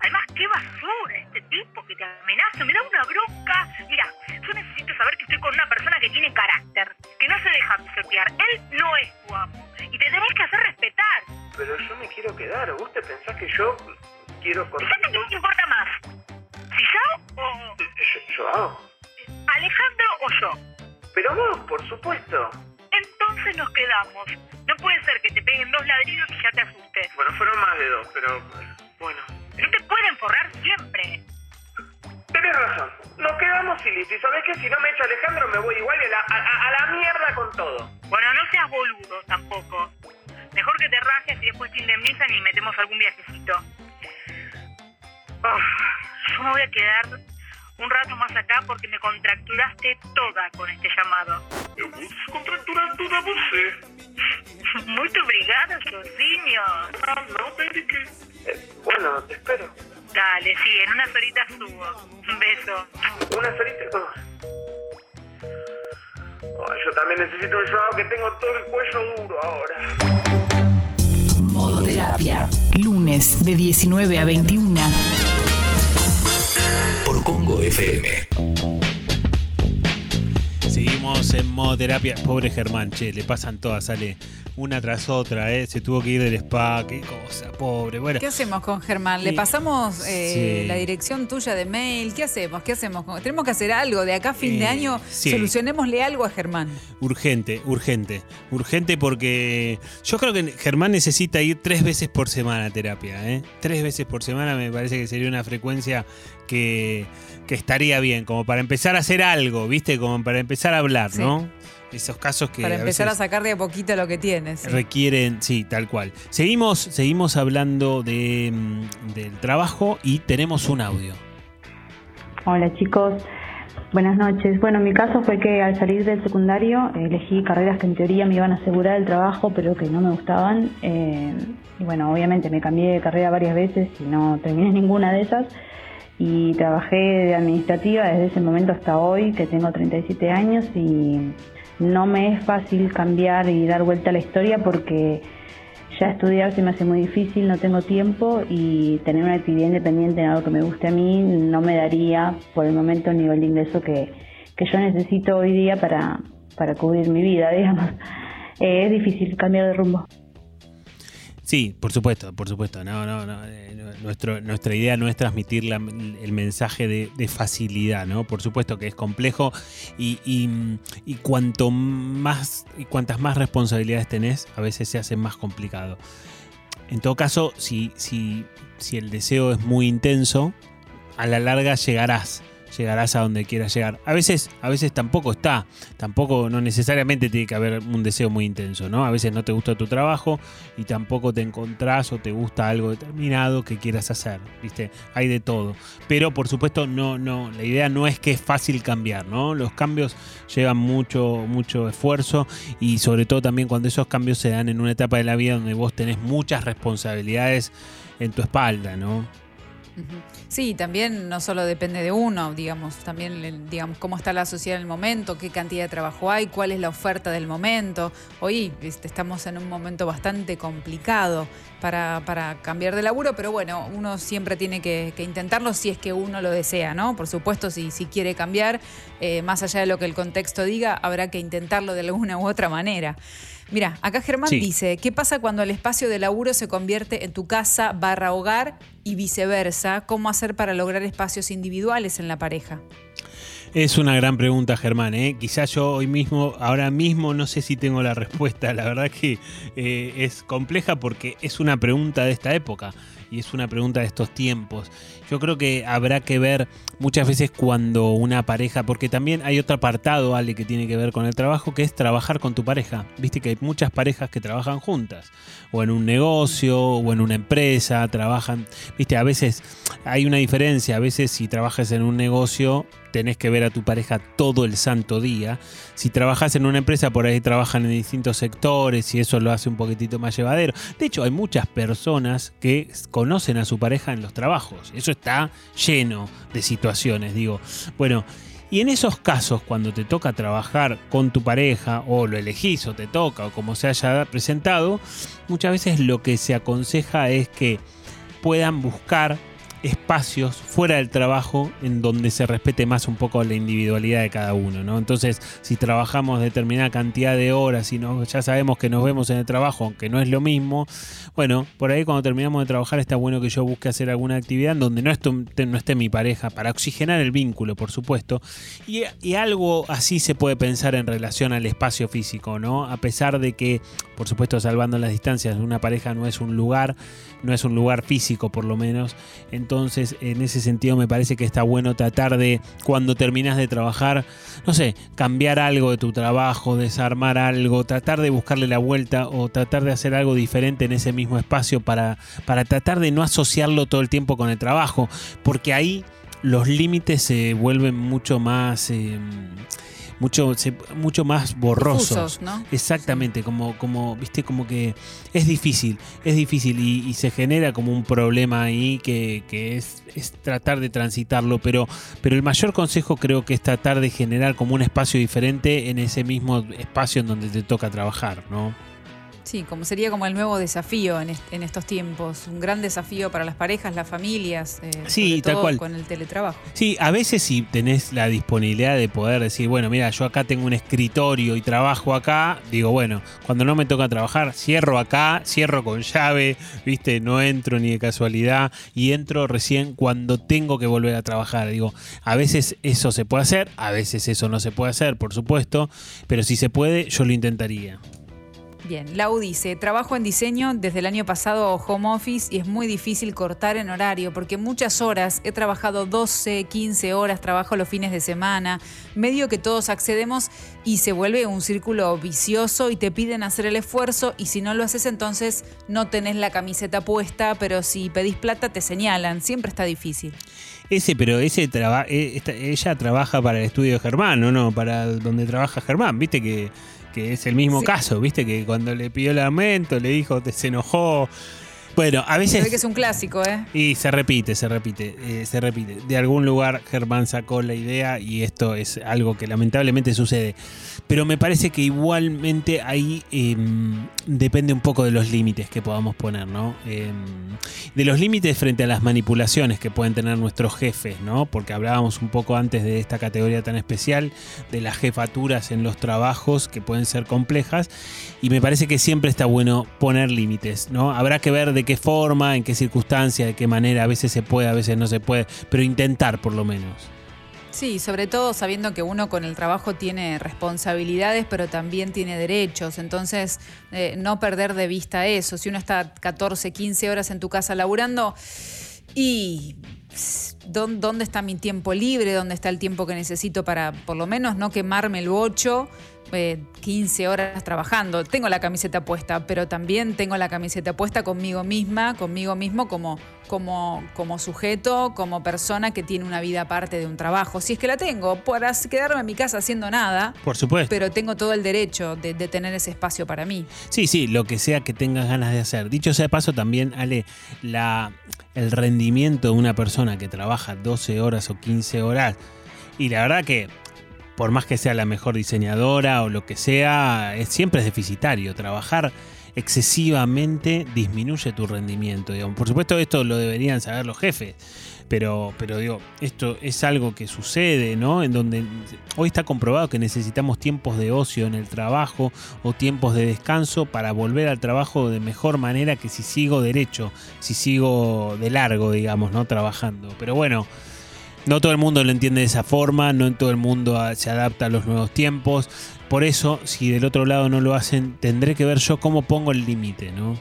Además, qué basura este tipo que te amenaza. Me da una bronca. Mira, yo necesito saber que estoy con una persona que tiene carácter, que no se deja pisotear. Él quiero quedar. ¿Vos te pensás que yo quiero. ¿Sabes qué te importa más? ¿Si yo o Yo, yo hago. Alejandro o yo? Pero vos, por supuesto. Entonces nos quedamos. No puede ser que te peguen dos ladridos y ya te asustes. Bueno, fueron más de dos, pero bueno. No te pueden forrar siempre. Tenés razón. Nos quedamos y listo. Y sabés que si no me echa Alejandro me voy igual a la, a la mierda con todo. Bueno, no seas boludo tampoco. Mejor que te rajes y después te indemnizan y metemos algún viajecito. Yo me voy a quedar un rato más acá porque me contracturaste toda con este llamado. Contracturar toda você. Muy obrigada, Jorginho. Ah, que... Eh, bueno, te espero. Dale, sí, en unas horitas subo. Un beso. Una solita... Oh. Yo también necesito un show que tengo todo el cuello duro ahora. Lunes de 19 a 21. Por Congo FM. Seguimos en modo terapia. Pobre Germán, che, le pasan todas, sale una tras otra, ¿eh? Se tuvo que ir del spa, qué cosa, pobre. Bueno, ¿Qué hacemos con Germán? ¿Le pasamos eh, Sí. la dirección tuya de mail? ¿Qué hacemos? ¿Qué hacemos? con- Tenemos que hacer algo. De acá a fin de Eh, año, sí. solucionémosle algo a Germán. urgente, urgente. Urgente porque yo creo que Germán necesita ir tres veces por semana a terapia, ¿eh? Tres veces por semana me parece que sería una frecuencia que, que estaría bien, como para empezar a hacer algo, ¿viste? Como para empezar a hablar, Sí. ¿no? Esos casos que Para empezar a veces sacar de a poquito lo que tienes. sí. requieren, sí, tal cual. Seguimos, seguimos hablando de, mm, del trabajo y tenemos un audio. Hola chicos, buenas noches. Bueno, mi caso fue que al salir del secundario elegí carreras que en teoría me iban a asegurar el trabajo, pero que no me gustaban. Eh, y bueno, obviamente me cambié de carrera varias veces y no terminé ninguna de esas. Y trabajé de administrativa desde ese momento hasta hoy, que tengo 37 años, y no me es fácil cambiar y dar vuelta a la historia porque ya estudiar se me hace muy difícil, no tengo tiempo y tener una actividad independiente en algo que me guste a mí no me daría por el momento el nivel de ingreso que, que yo necesito hoy día para, para cubrir mi vida, digamos. Eh, es difícil cambiar de rumbo. Sí, por supuesto, por supuesto. No, no, no. eh, nuestro, nuestra idea no es transmitir el mensaje de, facilidad, ¿no? Por supuesto que es complejo y cuanto más y cuantas más responsabilidades tenés, a veces se hace más complicado. En todo caso, si, si, si el deseo es muy intenso, a la larga llegarás. Llegarás a donde quieras llegar. A veces, a veces tampoco está. Tampoco, no necesariamente tiene que haber un deseo muy intenso, ¿no? A veces no te gusta tu trabajo y tampoco te encontrás o te gusta algo determinado que quieras hacer, ¿viste? Hay de todo. Pero por supuesto, no, no, la idea no es que es fácil cambiar, ¿no? Los cambios llevan mucho, mucho esfuerzo y sobre todo también cuando esos cambios se dan en una etapa de la vida donde vos tenés muchas responsabilidades en tu espalda, ¿no? Sí, también no solo depende de uno, digamos, también digamos cómo está la sociedad en el momento, qué cantidad de trabajo hay, cuál es la oferta del momento. Hoy este, estamos en un momento bastante complicado para, para cambiar de laburo, pero bueno, uno siempre tiene que, que intentarlo si es que uno lo desea, ¿no? Por supuesto, si, si quiere cambiar, eh, más allá de lo que el contexto diga, habrá que intentarlo de alguna u otra manera. Mira, acá Germán Sí. dice, ¿qué pasa cuando el espacio de laburo se convierte en tu casa barra hogar y viceversa? ¿Cómo hacer para lograr espacios individuales en la pareja? Es una gran pregunta, Germán. ¿eh? Quizás yo hoy mismo, ahora mismo, no sé si tengo la respuesta. La verdad que eh, es compleja porque es una pregunta de esta época y es una pregunta de estos tiempos. Yo creo que habrá que ver muchas veces cuando una pareja, porque también hay otro apartado, Ale, que tiene que ver con el trabajo, que es trabajar con tu pareja. Viste que hay muchas parejas que trabajan juntas, o en un negocio, o en una empresa, trabajan, viste, a veces hay una diferencia. A veces si trabajas en un negocio, tenés que ver a tu pareja todo el santo día. Si trabajas en una empresa, por ahí trabajan en distintos sectores y eso lo hace un poquitito más llevadero. De hecho, hay muchas personas que conocen a su pareja en los trabajos. Eso está lleno de situaciones, digo. Bueno, y en esos casos, cuando te toca trabajar con tu pareja, o lo elegís, o te toca, o como se haya presentado, muchas veces lo que se aconseja es que puedan buscar espacios fuera del trabajo en donde se respete más un poco la individualidad de cada uno, ¿no? Entonces, si trabajamos determinada cantidad de horas y no, ya sabemos que nos vemos en el trabajo, aunque no es lo mismo, bueno, por ahí cuando terminamos de trabajar está bueno que yo busque hacer alguna actividad en donde no, esté, no esté mi pareja, para oxigenar el vínculo, por supuesto. Y, y algo así se puede pensar en relación al espacio físico, ¿no? A pesar de que, por supuesto, salvando las distancias, una pareja no es un lugar, no es un lugar físico por lo menos. Entonces, en ese sentido me parece que está bueno tratar de, cuando terminas de trabajar, no sé, cambiar algo de tu trabajo, desarmar algo, tratar de buscarle la vuelta o tratar de hacer algo diferente en ese mismo espacio para, para tratar de no asociarlo todo el tiempo con el trabajo, porque ahí los límites se vuelven mucho más... Eh, mucho, mucho más borrosos. ¿no? Exactamente, como, como, viste, como que es difícil, es difícil y, se genera como un problema ahí que, que es, es, tratar de transitarlo, pero, pero el mayor consejo creo que es tratar de generar como un espacio diferente en ese mismo espacio en donde te toca trabajar, ¿no? Sí, como sería como el nuevo desafío en, en, estos tiempos, un gran desafío para las parejas, las familias, eh, sí, tal cual. con el teletrabajo. Sí, a veces si tenés la disponibilidad de poder decir, bueno, mira, yo acá tengo un escritorio y trabajo acá, digo, bueno, cuando no me toca trabajar, cierro acá, cierro con llave, viste, no entro ni de casualidad y entro recién cuando tengo que volver a trabajar. Digo, a veces eso se puede hacer, a veces eso no se puede hacer, por supuesto, pero si se puede, yo lo intentaría. Bien, Lau dice, trabajo en diseño desde el año pasado home office y es muy difícil cortar en horario porque muchas horas, he trabajado 12, 15 horas, trabajo los fines de semana, medio que todos accedemos y se vuelve un círculo vicioso y te piden hacer el esfuerzo y si no lo haces entonces no tenés la camiseta puesta, pero si pedís plata te señalan, siempre está difícil. Ese, pero ese traba, eh, ella trabaja para el estudio de Germán, no? Para donde trabaja Germán, viste que que es el mismo caso, viste que cuando le pidió el aumento le dijo, te se enojó. Bueno, a veces. Se que es un clásico, ¿eh? Y se repite, se repite, eh, se repite. De algún lugar Germán sacó la idea y esto es algo que lamentablemente sucede. Pero me parece que igualmente ahí em, depende un poco de los límites que podamos poner, ¿no? Em, de los límites frente a las manipulaciones que pueden tener nuestros jefes, ¿no? Porque hablábamos un poco antes de esta categoría tan especial, de las jefaturas en los trabajos que pueden ser complejas. Y me parece que siempre está bueno poner límites, ¿no? Habrá que ver de qué forma, en qué circunstancia, de qué manera, a veces se puede, a veces no se puede, pero intentar por lo menos. Sí, sobre todo sabiendo que uno con el trabajo tiene responsabilidades, pero también tiene derechos. Entonces, eh, no perder de vista eso. Si uno está 14, 15 horas en tu casa laburando y ¿dónde está mi tiempo libre? ¿Dónde está el tiempo que necesito para por lo menos no quemarme el bocho? 15 horas trabajando. Tengo la camiseta puesta, pero también tengo la camiseta puesta conmigo misma, conmigo mismo como, como, como sujeto, como persona que tiene una vida aparte de un trabajo. Si es que la tengo, para quedarme en mi casa haciendo nada. Por supuesto. Pero tengo todo el derecho de, tener ese espacio para mí. Sí, sí, lo que sea que tengas ganas de hacer. Dicho sea de paso, también, Ale, la, el rendimiento de una persona que trabaja 12 horas o 15 horas. Y la verdad que por más que sea la mejor diseñadora o lo que sea, siempre es deficitario. Trabajar excesivamente disminuye tu rendimiento. Por supuesto, esto lo deberían saber los jefes. Pero, pero digo, esto es algo que sucede, ¿no? En donde hoy está comprobado que necesitamos tiempos de ocio en el trabajo o tiempos de descanso para volver al trabajo de mejor manera que si sigo derecho, si sigo de largo, digamos, ¿no? Trabajando. Pero bueno, no todo el mundo lo entiende de esa forma, no todo el mundo se adapta a los nuevos tiempos. Por eso, si del otro lado no lo hacen, tendré que ver yo cómo pongo el límite, ¿no?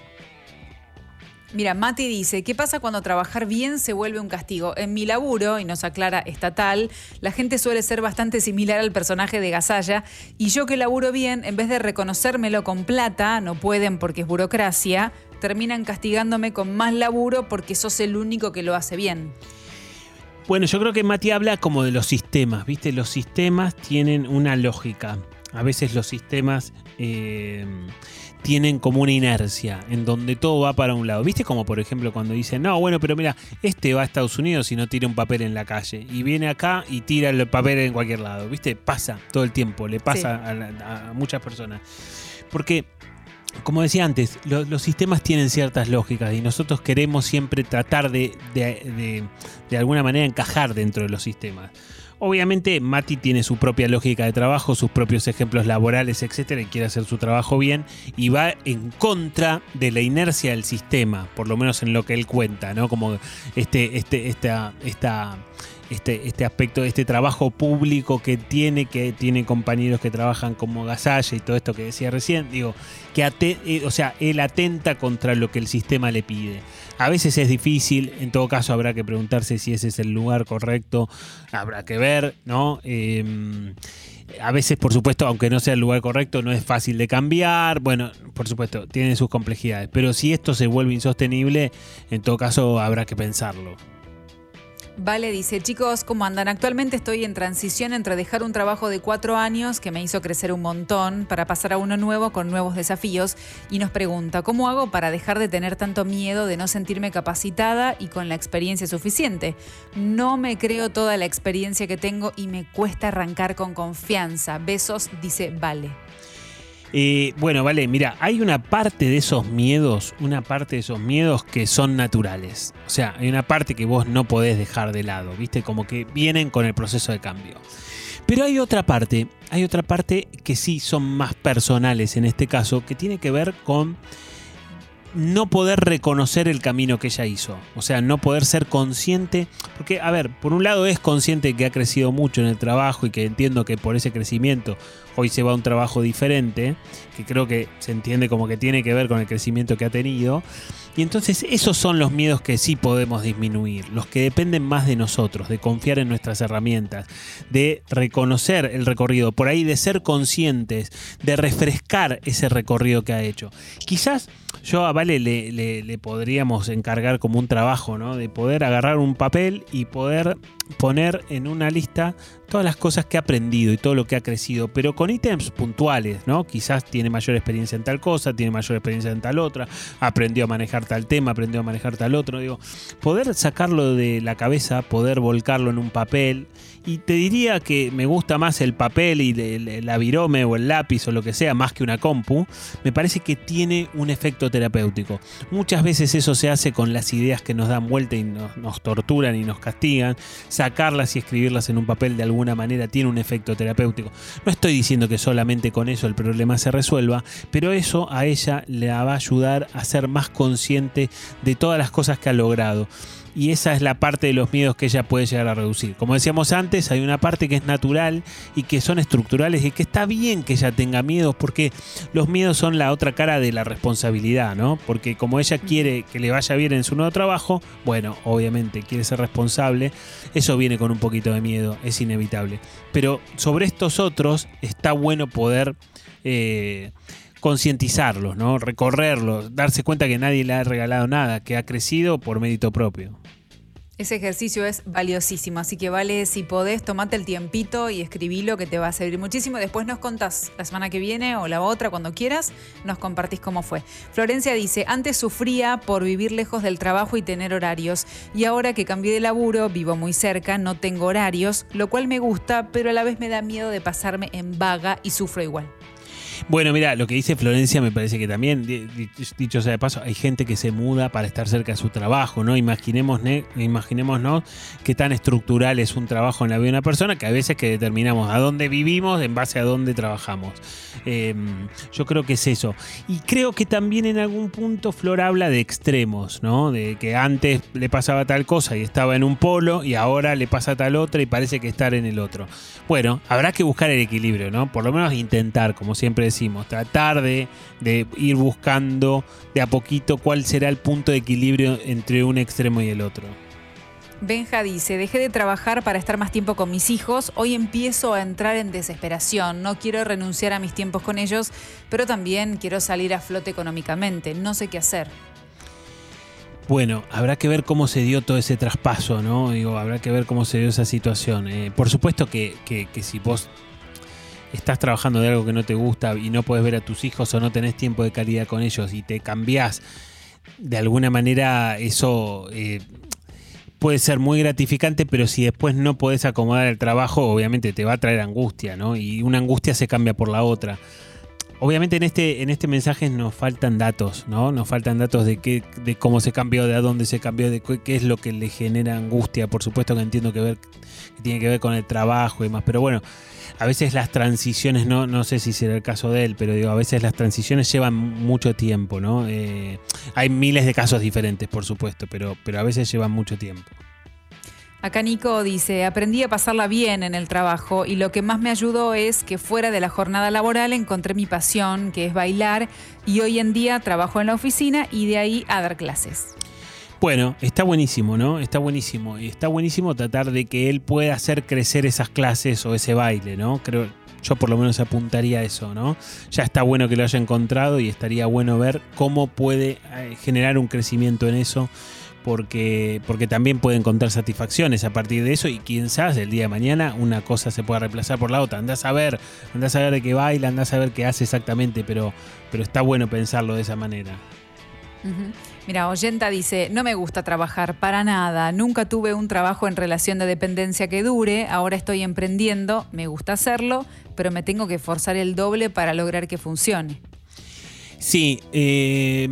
Mira, Mati dice, ¿qué pasa cuando trabajar bien se vuelve un castigo? En mi laburo, y nos aclara estatal, la gente suele ser bastante similar al personaje de Gasalla, y yo que laburo bien, en vez de reconocérmelo con plata, no pueden porque es burocracia, terminan castigándome con más laburo porque sos el único que lo hace bien. Bueno, yo creo que Mati habla como de los sistemas, ¿viste? Los sistemas tienen una lógica. A veces los sistemas eh, tienen como una inercia en donde todo va para un lado. ¿Viste? Como por ejemplo cuando dicen, no, bueno, pero mira, este va a Estados Unidos y no tira un papel en la calle. Y viene acá y tira el papel en cualquier lado. ¿Viste? Pasa todo el tiempo, le pasa a la- a, muchas personas. Porque, como decía antes, lo- los sistemas tienen ciertas lógicas y nosotros queremos siempre tratar de, de, de- de alguna manera encajar dentro de los sistemas. Obviamente Mati tiene su propia lógica de trabajo, sus propios ejemplos laborales, etcétera, y quiere hacer su trabajo bien y va en contra de la inercia del sistema, por lo menos en lo que él cuenta, ¿no? Como este, este, esta, esta, este, este aspecto, este trabajo público que tiene, que tiene compañeros que trabajan como Gasalla y todo esto que decía recién, digo, que ate- eh, o sea, él atenta contra lo que el sistema le pide. A veces es difícil, en todo caso habrá que preguntarse si ese es el lugar correcto, habrá que ver, ¿no? Eh, a veces, por supuesto, aunque no sea el lugar correcto, no es fácil de cambiar. Bueno, por supuesto, tiene sus complejidades. Pero si esto se vuelve insostenible, en todo caso habrá que pensarlo. Vale dice, chicos, ¿cómo andan? Actualmente estoy en transición entre dejar un trabajo de cuatro años que me hizo crecer un montón para pasar a uno nuevo con nuevos desafíos y nos pregunta, ¿cómo hago para dejar de tener tanto miedo de no sentirme capacitada y con la experiencia suficiente? No me creo toda la experiencia que tengo y me cuesta arrancar con confianza. Besos, dice Vale. Bueno, vale, mira, hay una parte de esos miedos, una parte de esos miedos que son naturales. O sea, hay una parte que vos no podés dejar de lado, ¿viste? Como que vienen con el proceso de cambio. Pero hay otra parte, hay otra parte que sí son más personales en este caso, que tiene que ver con no poder reconocer el camino que ella hizo. O sea, no poder ser consciente. Porque, a ver, por un lado es consciente que ha crecido mucho en el trabajo y que entiendo que por ese crecimiento hoy se va a un trabajo diferente, que creo que se entiende como que tiene que ver con el crecimiento que ha tenido. Y entonces esos son los miedos que sí podemos disminuir, los que dependen más de nosotros, de confiar en nuestras herramientas, de reconocer el recorrido, por ahí de ser conscientes, de refrescar ese recorrido que ha hecho. Quizás yo a Vale le, le- le podríamos encargar como un trabajo, ¿no? De poder agarrar un papel y poder poner en una lista todas las cosas que ha aprendido y todo lo que ha crecido, pero con ítems puntuales, ¿no? Quizás tiene mayor experiencia en tal cosa, tiene mayor experiencia en tal otra, aprendió a manejar tal tema, aprendió a manejar tal otro, digo, poder sacarlo de la cabeza, poder volcarlo en un papel, y te diría que me gusta más el papel y la virome o el lápiz o lo que sea, más que una compu, me parece que tiene un efecto terapéutico. Muchas veces eso se hace con las ideas que nos dan vuelta y nos torturan y nos castigan. Sacarlas y escribirlas en un papel de alguna manera tiene un efecto terapéutico. No estoy diciendo que solamente con eso el problema se resuelva, pero eso a ella le va a ayudar a ser más consciente de todas las cosas que ha logrado. Y esa es la parte de los miedos que ella puede llegar a reducir. Como decíamos antes, hay una parte que es natural y que son estructurales y que está bien que ella tenga miedos porque los miedos son la otra cara de la responsabilidad, ¿no? Porque como ella quiere que le vaya bien en su nuevo trabajo, bueno, obviamente quiere ser responsable, eso viene con un poquito de miedo, es inevitable. Pero sobre estos otros está bueno poder... eh, concientizarlos, ¿no? Recorrerlos, darse cuenta que nadie le ha regalado nada, que ha crecido por mérito propio. Ese ejercicio es valiosísimo, así que vale, si podés, tomate el tiempito y escribilo que te va a servir muchísimo. Después nos contás la semana que viene o la otra, cuando quieras, nos compartís cómo fue. Florencia dice, antes sufría por vivir lejos del trabajo y tener horarios, y ahora que cambié de laburo, vivo muy cerca, no tengo horarios, lo cual me gusta, pero a la vez me da miedo de pasarme en vaga y sufro igual. Bueno, mira, lo que dice Florencia me parece que también, di- di- dicho sea de paso, hay gente que se muda para estar cerca de su trabajo, ¿no? Imaginemos, imaginémonos qué tan estructural es un trabajo en la vida de una persona que a veces que determinamos a dónde vivimos en base a dónde trabajamos. Eh, yo creo que es eso. Y creo que también en algún punto Flor habla de extremos, ¿no? De que antes le pasaba tal cosa y estaba en un polo y ahora le pasa tal otra y parece que estar en el otro. Bueno, habrá que buscar el equilibrio, ¿no? Por lo menos intentar, como siempre decimos, tratar de, de ir buscando de a poquito cuál será el punto de equilibrio entre un extremo y el otro. Benja dice, dejé de trabajar para estar más tiempo con mis hijos, hoy empiezo a entrar en desesperación, no quiero renunciar a mis tiempos con ellos, pero también quiero salir a flote económicamente, no sé qué hacer. Bueno, habrá que ver cómo se dio todo ese traspaso, ¿no? Digo, habrá que ver cómo se dio esa situación. Eh, por supuesto que, que- que si vos estás trabajando de algo que no te gusta y no puedes ver a tus hijos o no tenés tiempo de calidad con ellos y te cambiás, de alguna manera eso eh, puede ser muy gratificante, pero si después no podés acomodar el trabajo, obviamente te va a traer angustia, ¿no? Y una angustia se cambia por la otra. Obviamente en este, en este mensaje nos faltan datos, ¿no? Nos faltan datos de qué, de cómo se cambió, de a dónde se cambió, de qué, es lo que le genera angustia. Por supuesto que entiendo que ver, que tiene que ver con el trabajo y demás, pero bueno, a veces las transiciones, no, no sé si será el caso de él, pero digo, a veces las transiciones llevan mucho tiempo, ¿no? Eh, hay miles de casos diferentes, por supuesto, pero, pero a veces llevan mucho tiempo. Acá Nico dice, aprendí a pasarla bien en el trabajo y lo que más me ayudó es que fuera de la jornada laboral encontré mi pasión, que es bailar, y hoy en día trabajo en la oficina y de ahí a dar clases. Bueno, está buenísimo, ¿no? Está buenísimo. Y está buenísimo tratar de que él pueda hacer crecer esas clases o ese baile, ¿no? Creo, yo por lo menos apuntaría a eso, ¿no? Ya está bueno que lo haya encontrado y estaría bueno ver cómo puede eh, generar un crecimiento en eso. Porque, porque también puede encontrar satisfacciones a partir de eso y sabe el día de mañana una cosa se pueda reemplazar por la otra. Andás a ver, andás a ver de qué baila, andás a ver qué hace exactamente, pero, pero está bueno pensarlo de esa manera. Mira, Oyenta dice, no me gusta trabajar para nada, nunca tuve un trabajo en relación de dependencia que dure, ahora estoy emprendiendo, me gusta hacerlo, pero me tengo que esforzar el doble para lograr que funcione. Sí, eh,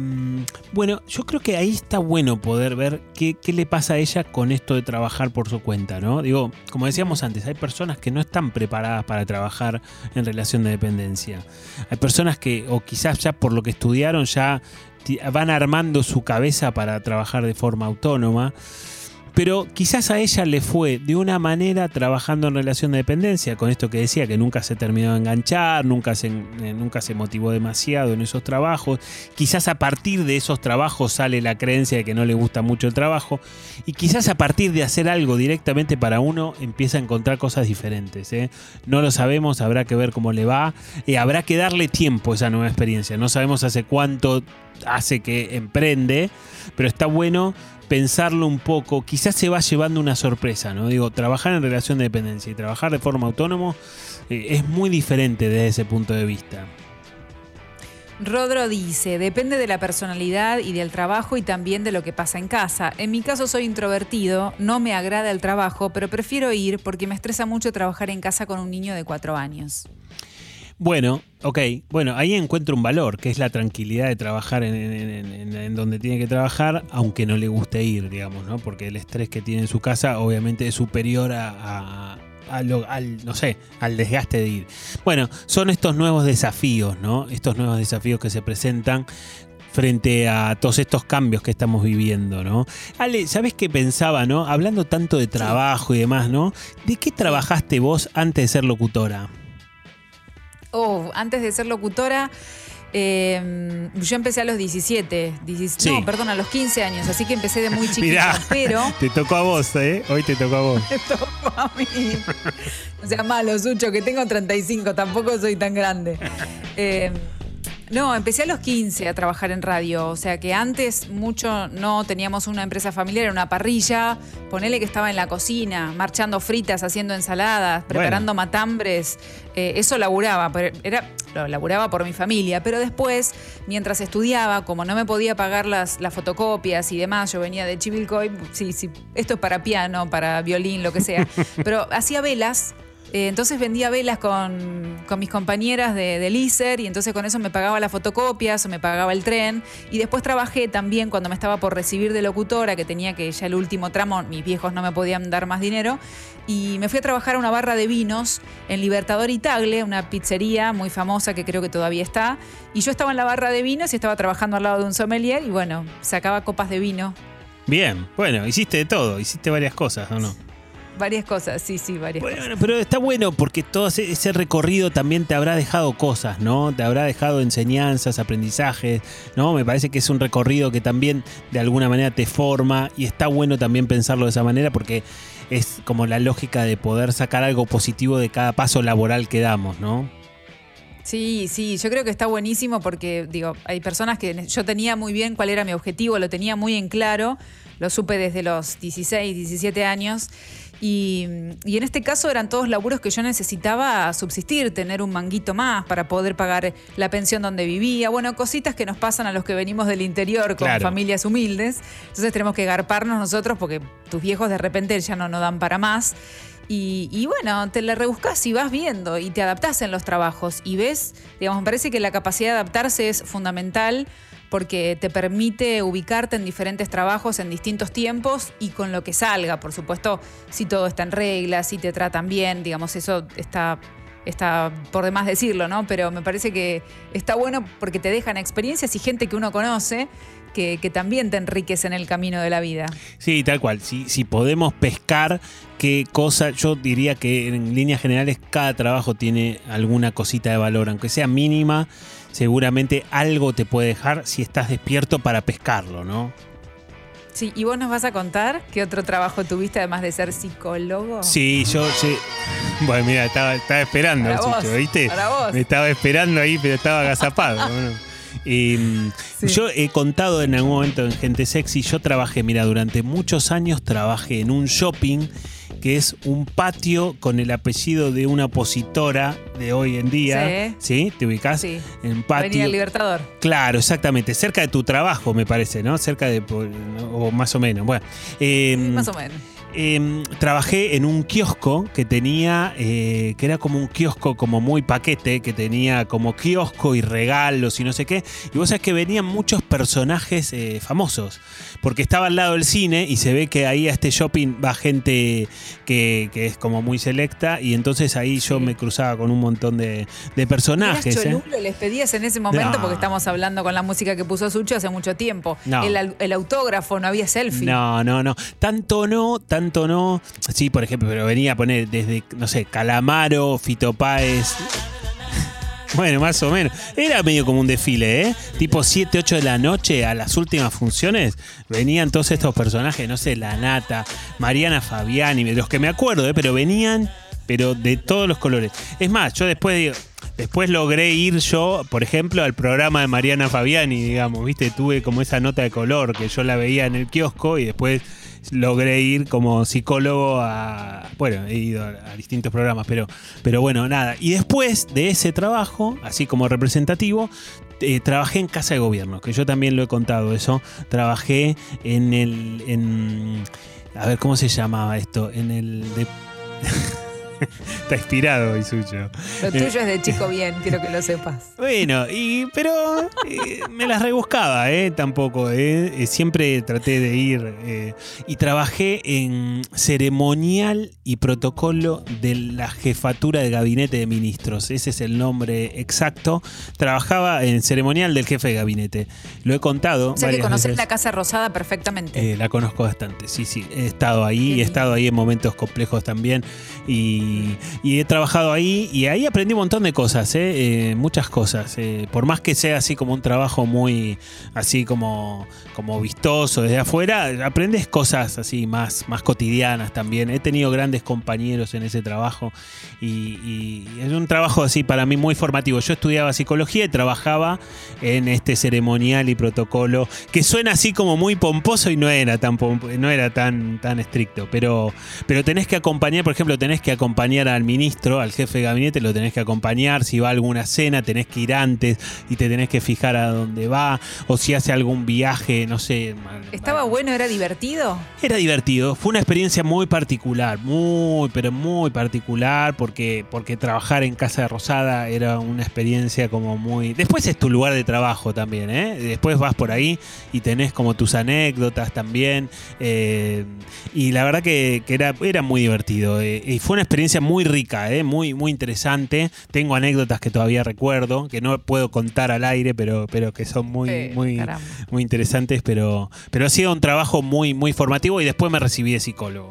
bueno, yo creo que ahí está bueno poder ver qué, qué le pasa a ella con esto de trabajar por su cuenta, ¿no? Digo, como decíamos antes, hay personas que no están preparadas para trabajar en relación de dependencia. Hay personas que, o quizás ya por lo que estudiaron, ya van armando su cabeza para trabajar de forma autónoma. Pero quizás a ella le fue de una manera trabajando en relación de dependencia, con esto que decía, que nunca se terminó de enganchar, nunca se, eh, nunca se motivó demasiado en esos trabajos. Quizás a partir de esos trabajos sale la creencia de que no le gusta mucho el trabajo. Y quizás a partir de hacer algo directamente para uno empieza a encontrar cosas diferentes. ¿eh? No lo sabemos, habrá que ver cómo le va. Eh, habrá que darle tiempo a esa nueva experiencia. No sabemos hace cuánto hace que emprende, pero está bueno pensarlo un poco, quizás se va llevando una sorpresa, ¿no? Digo, trabajar en relación de dependencia y trabajar de forma autónomo eh, es muy diferente desde ese punto de vista. Rodro dice, depende de la personalidad y del trabajo y también de lo que pasa en casa. En mi caso soy introvertido, no me agrada el trabajo, pero prefiero ir porque me estresa mucho trabajar en casa con un niño de cuatro años. Bueno, ok, bueno, ahí encuentro un valor, que es la tranquilidad de trabajar en, en- en- en- en donde tiene que trabajar, aunque no le guste ir, digamos, ¿no? Porque el estrés que tiene en su casa obviamente es superior a, a- a lo- al, no sé, al desgaste de ir. Bueno, son estos nuevos desafíos, ¿no? Estos nuevos desafíos que se presentan frente a todos estos cambios que estamos viviendo, ¿no? Ale, ¿sabes qué pensaba, no? Hablando tanto de trabajo y demás, ¿no? ¿De qué trabajaste vos antes de ser locutora? Oh, antes de ser locutora, eh, yo empecé a los 17, 17 Sí. no, perdón, a los 15 años, así que empecé de muy chiquita, Mirá, pero te tocó a vos, ¿eh? Hoy te tocó a vos. me tocó a mí. O sea, malo, Sucho, que tengo 35, tampoco soy tan grande. Eh, no, empecé a los 15 a trabajar en radio. O sea que antes mucho no teníamos una empresa familiar, era una parrilla. Ponele que estaba en la cocina, marchando fritas, haciendo ensaladas, preparando matambres. Eh, eso laburaba, pero era, lo laburaba por mi familia. Pero después, mientras estudiaba, como no me podía pagar las, las fotocopias y demás, yo venía de Chivilcoy, sí, sí, esto es para piano, para violín, lo que sea. Pero hacía velas. Eh, entonces vendía velas con, con mis compañeras de, del y entonces con eso me pagaba las fotocopias o me pagaba el tren. Y después trabajé también cuando me estaba por recibir de locutora, que tenía que ya el último tramo, mis viejos no me podían dar más dinero. Y me fui a trabajar a una barra de vinos en Libertador y Tagle, una pizzería muy famosa que creo que todavía está. Y yo estaba en la barra de vinos y estaba trabajando al lado de un sommelier y bueno, sacaba copas de vino. Bien, bueno, hiciste de todo, hiciste varias cosas, ¿o no? Varias cosas, sí, sí, varias Bueno, cosas. pero está bueno porque todo ese, ese recorrido también te habrá dejado cosas, ¿no? Te habrá dejado enseñanzas, aprendizajes, ¿no? Me parece que es un recorrido que también de alguna manera te forma y está bueno también pensarlo de esa manera porque es como la lógica de poder sacar algo positivo de cada paso laboral que damos, ¿no? Sí, sí, yo creo que está buenísimo porque, digo, hay personas que yo tenía muy bien cuál era mi objetivo, lo tenía muy en claro, lo supe desde los 16, 17 años. Y, y en este caso eran todos laburos que yo necesitaba subsistir, tener un manguito más para poder pagar la pensión donde vivía. Bueno, cositas que nos pasan a los que venimos del interior con Claro. familias humildes. Entonces tenemos que garparnos nosotros porque tus viejos de repente ya no nos dan para más. Y, y bueno, te la rebuscas y vas viendo y te adaptás en los trabajos y ves, digamos, me parece que la capacidad de adaptarse es fundamental porque te permite ubicarte en diferentes trabajos en distintos tiempos y con lo que salga, por supuesto, si todo está en regla, si te tratan bien, digamos, eso está está por demás decirlo, ¿no? Pero me parece que está bueno porque te dejan experiencias y gente que uno conoce que, también te enriquece en el camino de la vida. Sí, tal cual. Si podemos pescar qué cosa, yo diría que en líneas generales cada trabajo tiene alguna cosita de valor, aunque sea mínima, seguramente algo te puede dejar si estás despierto para pescarlo, ¿no? Sí, y vos nos vas a contar qué otro trabajo tuviste además de ser psicólogo. Sí, yo sí. Bueno, mira, estaba, estaba esperando, Para vos, ¿viste? para vos. Me estaba esperando ahí, pero estaba agazapado. bueno. Mm, Sí. Yo he contado en algún momento en Gente Sexy, yo trabajé, mira, durante muchos años trabajé en un shopping que es un patio con el apellido de una opositora de hoy en día. ¿Sí? ¿Te ubicás? Sí. En patio. Avenida El Libertador. Claro, exactamente. Cerca de tu trabajo, me parece, ¿no? Cerca de. O más o menos. Bueno. eh, Más o menos. eh, trabajé en un kiosco que tenía, eh, que era como un kiosco como muy paquete, que tenía como kiosco y regalos y no sé qué. Y vos sabés que venían muchos personajes eh, famosos, porque estaba al lado del cine y se ve que ahí a este shopping va gente que, que es como muy selecta y entonces ahí yo me cruzaba con un montón de, de personajes. ¿Eras ¿eh? ¿Les pedías en ese momento? No. Porque estamos hablando con la música que puso Sucho hace mucho tiempo. No. El, el autógrafo, no había selfie. No, no, no. Tanto no, tanto no. Sí, por ejemplo, pero venía a poner desde, no sé, Calamaro, Fito Páez. Bueno, más o menos. Era medio como un desfile, ¿eh? Tipo 7, 8 de la noche a las últimas funciones venían todos estos personajes, no sé, La Nata, Mariana Fabiani, de los que me acuerdo, ¿eh? Pero venían, pero de todos los colores. Es más, yo después digo, Después logré ir yo, por ejemplo, al programa de Mariana Fabiani, digamos, ¿viste? Tuve como esa nota de color que yo la veía en el kiosco y después logré ir como psicólogo a. Bueno, he ido a, distintos programas, pero, pero bueno, nada. Y después de ese trabajo, así como representativo, eh, trabajé en Casa de Gobierno, que yo también lo he contado eso. Trabajé en el. A ver, ¿cómo se llamaba esto? En el. Está inspirado, Isucho. Lo Eh, tuyo es de chico bien, quiero que lo sepas. bueno, y, pero eh, me las rebuscaba, ¿eh? Tampoco, ¿eh? Eh, Siempre traté de ir y trabajé en ceremonial y protocolo de la jefatura de gabinete de ministros. Ese es el nombre exacto. Trabajaba en ceremonial del jefe de gabinete. Lo he contado. O sea que conoces veces. la Casa Rosada perfectamente. Eh, la conozco bastante, sí, sí. He estado ahí, he estado ahí en momentos complejos también. Y, y he trabajado ahí y ahí aprendí un montón de cosas, ¿eh? Eh, muchas cosas. por más que sea así como un trabajo muy, así como, como vistoso desde afuera, aprendes cosas así más, más cotidianas también. He tenido grandes compañeros en ese trabajo y, es un trabajo así para mí muy formativo. Yo estudiaba psicología y trabajaba en este ceremonial y protocolo que suena así como muy pomposo y no era tan no era tan tan estricto, pero pero tenés que acompañar, por ejemplo, tenés que acompañar al ministro, al jefe de gabinete, lo tenés que acompañar, si va a alguna cena, tenés que ir antes y te tenés que fijar a dónde va o si hace algún viaje, no sé, ¿Estaba bueno? ¿Era divertido? era divertido, fue una experiencia muy particular, muy, pero muy particular, porque, porque trabajar en Casa de Rosada era una experiencia como muy... Después es tu lugar de trabajo también, ¿eh? Después vas por ahí y tenés como tus anécdotas también, eh, y la verdad que, que era, era muy divertido, eh, y fue una experiencia muy rica, ¿eh? Muy, muy interesante. Tengo anécdotas que todavía recuerdo, que no puedo contar al aire, pero, pero que son muy, muy, muy interesantes, pero, pero ha sido un trabajo muy, muy formativo y después me recibí de psicólogo.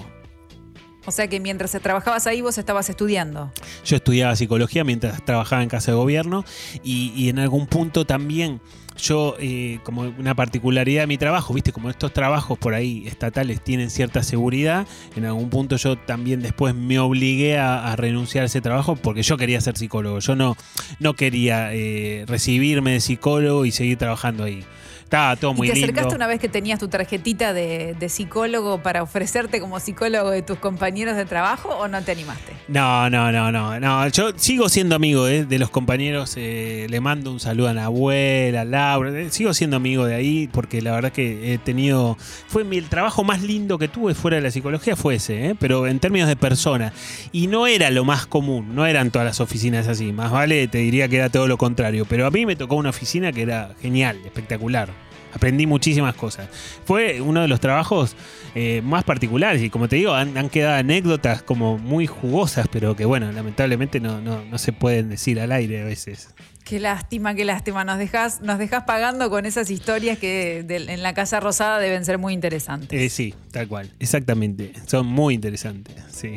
O sea que mientras trabajabas ahí vos estabas estudiando. Yo estudiaba psicología mientras trabajaba en casa de gobierno y, y en algún punto también yo, eh, como una particularidad de mi trabajo, viste, como estos trabajos por ahí estatales tienen cierta seguridad, en algún punto yo también después me obligué a, a renunciar a ese trabajo porque yo quería ser psicólogo. Yo no, no quería eh, recibirme de psicólogo y seguir trabajando ahí. Estaba todo muy ¿Y te lindo. acercaste una vez que tenías tu tarjetita de, de psicólogo para ofrecerte como psicólogo de tus compañeros de trabajo o no te animaste? No, no, no, no, no. Yo sigo siendo amigo eh, de los compañeros. eh, le mando un saludo a la abuela, a Laura. eh, sigo siendo amigo de ahí porque la verdad que he tenido. Fue mi, el trabajo más lindo que tuve fuera de la psicología fue ese, eh, pero en términos de persona. Y no era lo más común, no eran todas las oficinas así. Más vale, te diría que era todo lo contrario. Pero a mí me tocó una oficina que era genial, espectacular. Aprendí muchísimas cosas. Fue uno de los trabajos eh, más particulares y como te digo, han, han quedado anécdotas como muy jugosas, pero que bueno, lamentablemente no, no, no se pueden decir al aire a veces. Qué lástima, qué lástima. Nos dejas, nos dejas pagando con esas historias que de- en la Casa Rosada deben ser muy interesantes. Eh, sí, tal cual, exactamente. Son muy interesantes, sí.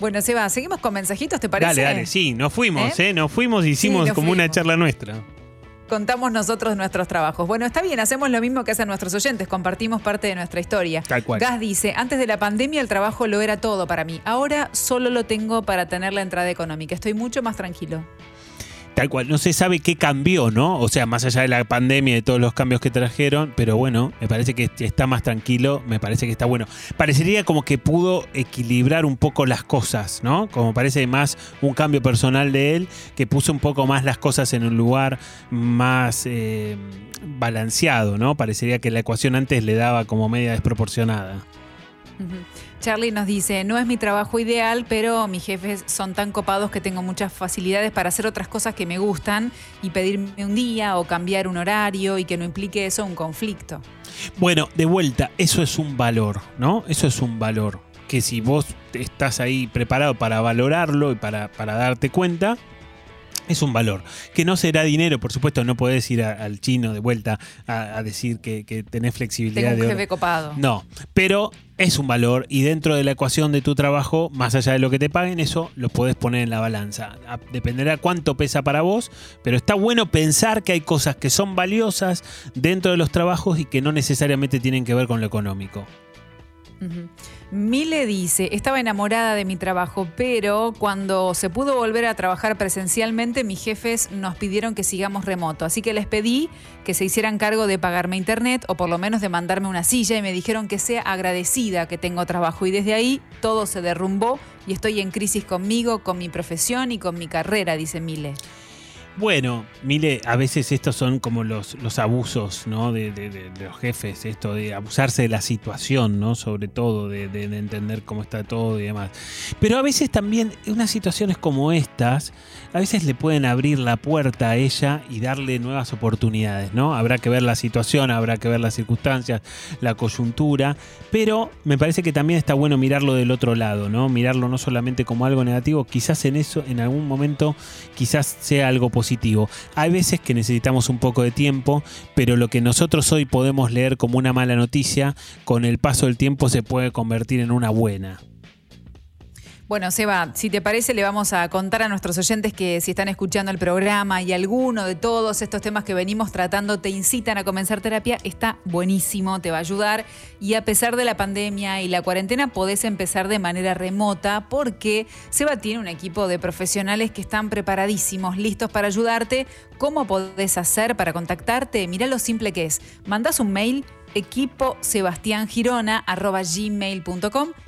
Bueno, Seba, seguimos con mensajitos, ¿te parece? Dale, dale, sí, nos fuimos, ¿Eh? ¿eh? Nos fuimos y hicimos nos como una charla nuestra. Contamos nosotros nuestros trabajos. Bueno, está bien, hacemos lo mismo que hacen nuestros oyentes, compartimos parte de nuestra historia. Tal cual. Gas dice, antes de la pandemia el trabajo lo era todo para mí. Ahora solo lo tengo para tener la entrada económica. Estoy mucho más tranquilo. Tal cual, no se sabe qué cambió, ¿no? O sea, más allá de la pandemia y de todos los cambios que trajeron, pero bueno, me parece que está más tranquilo, me parece que está bueno. Parecería como que pudo equilibrar un poco las cosas, ¿no? Como parece más un cambio personal de él, que puso un poco más las cosas en un lugar más eh, balanceado, ¿no? Parecería que la ecuación antes le daba como media desproporcionada. Ujú. Charlie nos dice, no es mi trabajo ideal, pero mis jefes son tan copados que tengo muchas facilidades para hacer otras cosas que me gustan y pedirme un día o cambiar un horario y que no implique eso un conflicto. Bueno, de vuelta, eso es un valor, ¿no? Eso es un valor. Que si vos estás ahí preparado para valorarlo y para, para darte cuenta, es un valor. Que no será dinero, por supuesto, no podés ir a- al chino de vuelta a, a decir que, que tenés flexibilidad Tengo un de jefe copado. No, pero es un valor y dentro de la ecuación de tu trabajo, más allá de lo que te paguen, eso lo podés poner en la balanza. Dependerá cuánto pesa para vos, pero está bueno pensar que hay cosas que son valiosas dentro de los trabajos y que no necesariamente tienen que ver con lo económico. Mile dice, estaba enamorada de mi trabajo, pero cuando se pudo volver a trabajar presencialmente, mis jefes nos pidieron que sigamos remoto. Así que les pedí que se hicieran cargo de pagarme internet o por lo menos de mandarme una silla y me dijeron que sea agradecida que tengo trabajo. Y desde ahí todo se derrumbó y estoy en crisis conmigo, con mi profesión y con mi carrera, dice Mile. Bueno, Mile, a veces estos son como los, los abusos ¿no? de, de- de- de los jefes, esto de abusarse de la situación, ¿no? sobre todo, de entender cómo está todo y demás. Pero a veces también unas situaciones como estas, a veces le pueden abrir la puerta a ella y darle nuevas oportunidades. ¿no? Habrá que ver la situación, habrá que ver las circunstancias, la coyuntura, pero me parece que también está bueno mirarlo del otro lado, ¿no? mirarlo no solamente como algo negativo, quizás en eso, en algún momento, quizás sea algo positivo. Hay veces que necesitamos un poco de tiempo, pero lo que nosotros hoy podemos leer como una mala noticia, con el paso del tiempo se puede convertir en una buena. Bueno, Seba, si te parece, le vamos a contar a nuestros oyentes que si están escuchando el programa y alguno de todos estos temas que venimos tratando te incitan a comenzar terapia, está buenísimo, te va a ayudar. Y a pesar de la pandemia y la cuarentena, podés empezar de manera remota porque Seba tiene un equipo de profesionales que están preparadísimos, listos para ayudarte. ¿Cómo podés hacer para contactarte? Mirá lo simple que es. Mandás un mail equipo gmail.com equipo gmail.com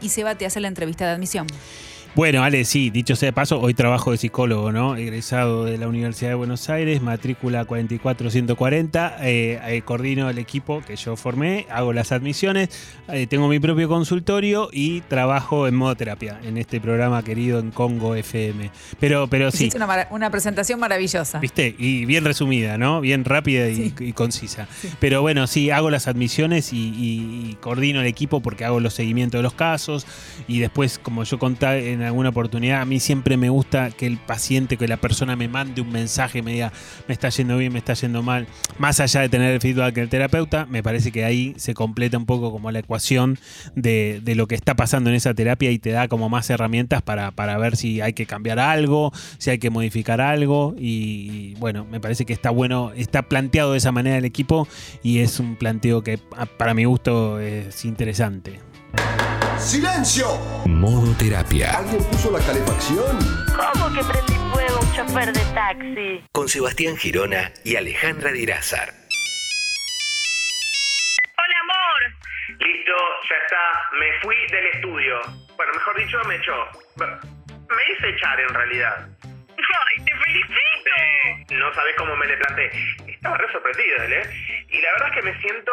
y Seba te hace la entrevista de admisión. Bueno, Ale, sí, dicho sea de paso, hoy trabajo de psicólogo, ¿no? Egresado de la Universidad de Buenos Aires, matrícula 44140, eh, eh, coordino el equipo que yo formé, hago las admisiones, eh, tengo mi propio consultorio y trabajo en modo terapia, en este programa querido en Congo FM. Pero, pero sí, una, presentación maravillosa. ¿Viste? Y bien resumida, ¿no? Bien rápida y, concisa. Pero bueno, sí, hago las admisiones y, coordino el equipo porque hago los seguimientos de los casos. Y después, como yo conté en alguna oportunidad, a mí siempre me gusta que el paciente, que la persona me mande un mensaje, me diga, me está yendo bien, me está yendo mal, más allá de tener el feedback del terapeuta, me parece que ahí se completa un poco como la ecuación de, lo que está pasando en esa terapia y te da como más herramientas para, para ver si hay que cambiar algo, si hay que modificar algo. Y, y bueno, me parece que está bueno, está planteado de esa manera el equipo y es un planteo que para mi gusto es interesante. ¡Silencio! Modo terapia. ¿Alguien puso la calefacción? ¿Cómo que prendí fuego un chofer de taxi? Con Sebastián Girona y Alejandra Dirázar. Hola, amor. Listo, ya está. Me fui del estudio. Bueno, mejor dicho, me echó. Me hice echar en realidad. Ay, te felicito. Eh, no sabés cómo me le planté. Estaba re sorprendido ¿eh? Y la verdad es que me siento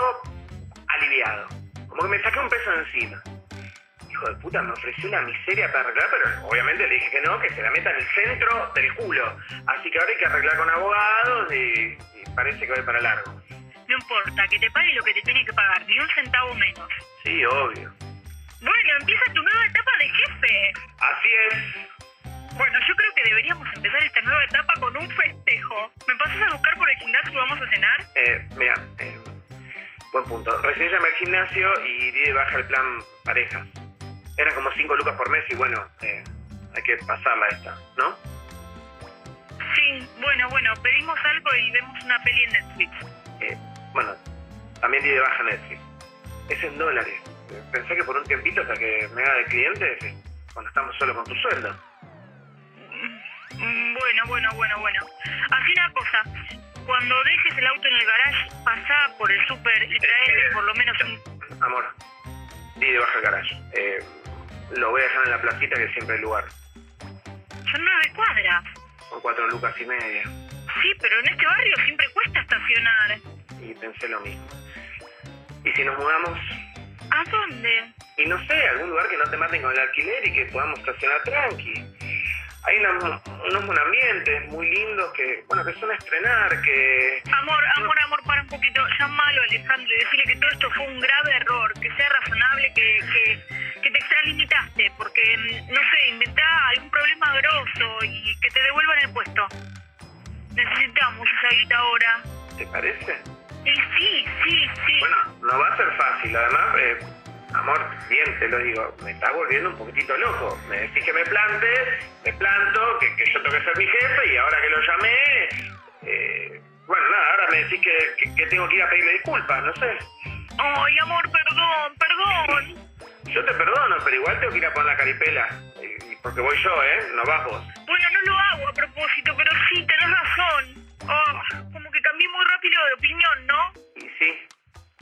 aliviado. Como que me saqué un peso encima. Hijo de puta, me ofreció una miseria para arreglar, pero obviamente le dije que no, que se la meta en el centro del culo. Así que ahora hay que arreglar con abogados y, y parece que va para largo. No importa, que te pague lo que te tiene que pagar, ni un centavo menos. Sí, obvio. Bueno, empieza tu nueva etapa de jefe. Así es. Bueno, yo creo que deberíamos empezar esta nueva etapa con un festejo. ¿Me pasas a buscar por el gimnasio y vamos a cenar? Eh, mira, eh, buen punto. Recién llamé al gimnasio y di de baja el plan pareja. Eran como 5 lucas por mes y bueno, eh, hay que pasarla esta, ¿no? Sí, bueno, bueno, pedimos algo y vemos una peli en Netflix. Eh, bueno, también di de baja Netflix. Es en dólares. Eh, Pensé que por un tiempito hasta que me haga de cliente, eh, cuando estamos solo con tu sueldo. Mm, Bueno, bueno, bueno, bueno. Haz una cosa. Cuando dejes el auto en el garage, pasá por el súper y trae por lo menos un... Amor, di de baja el garage. Eh, lo voy a dejar en la placita que siempre hay lugar. Son nueve cuadras. Son cuatro lucas y media. Sí, pero en este barrio siempre cuesta estacionar. Y pensé lo mismo. ¿Y si nos mudamos? ¿A dónde? Y no sé, algún lugar que no te maten con el alquiler y que podamos estacionar tranqui. Hay una- unos monambientes muy lindos que, bueno, que son a estrenar, que... Amor, amor, amor, para un poquito. Llámalo, Alejandro, y decirle que todo esto fue un grave error, que sea razonable, que, Guita ahora. ¿Te parece? Y sí, sí, sí. Bueno, no va a ser fácil, además, eh, amor, bien te lo digo, me está volviendo un poquitito loco. Me decís que me plante, me planto, que, que yo tengo que ser mi jefe y ahora que lo llamé, eh, bueno, nada, ahora me decís que, que- que tengo que ir a pedirle disculpas, no sé. Ay, amor, perdón, perdón. Yo te perdono, pero igual tengo que ir a poner la caripela. Porque voy yo, ¿eh? No vas vos. Bueno, no lo hago a propósito, pero sí, tenés razón. Oh, como que cambié muy rápido de opinión, ¿no? Y sí,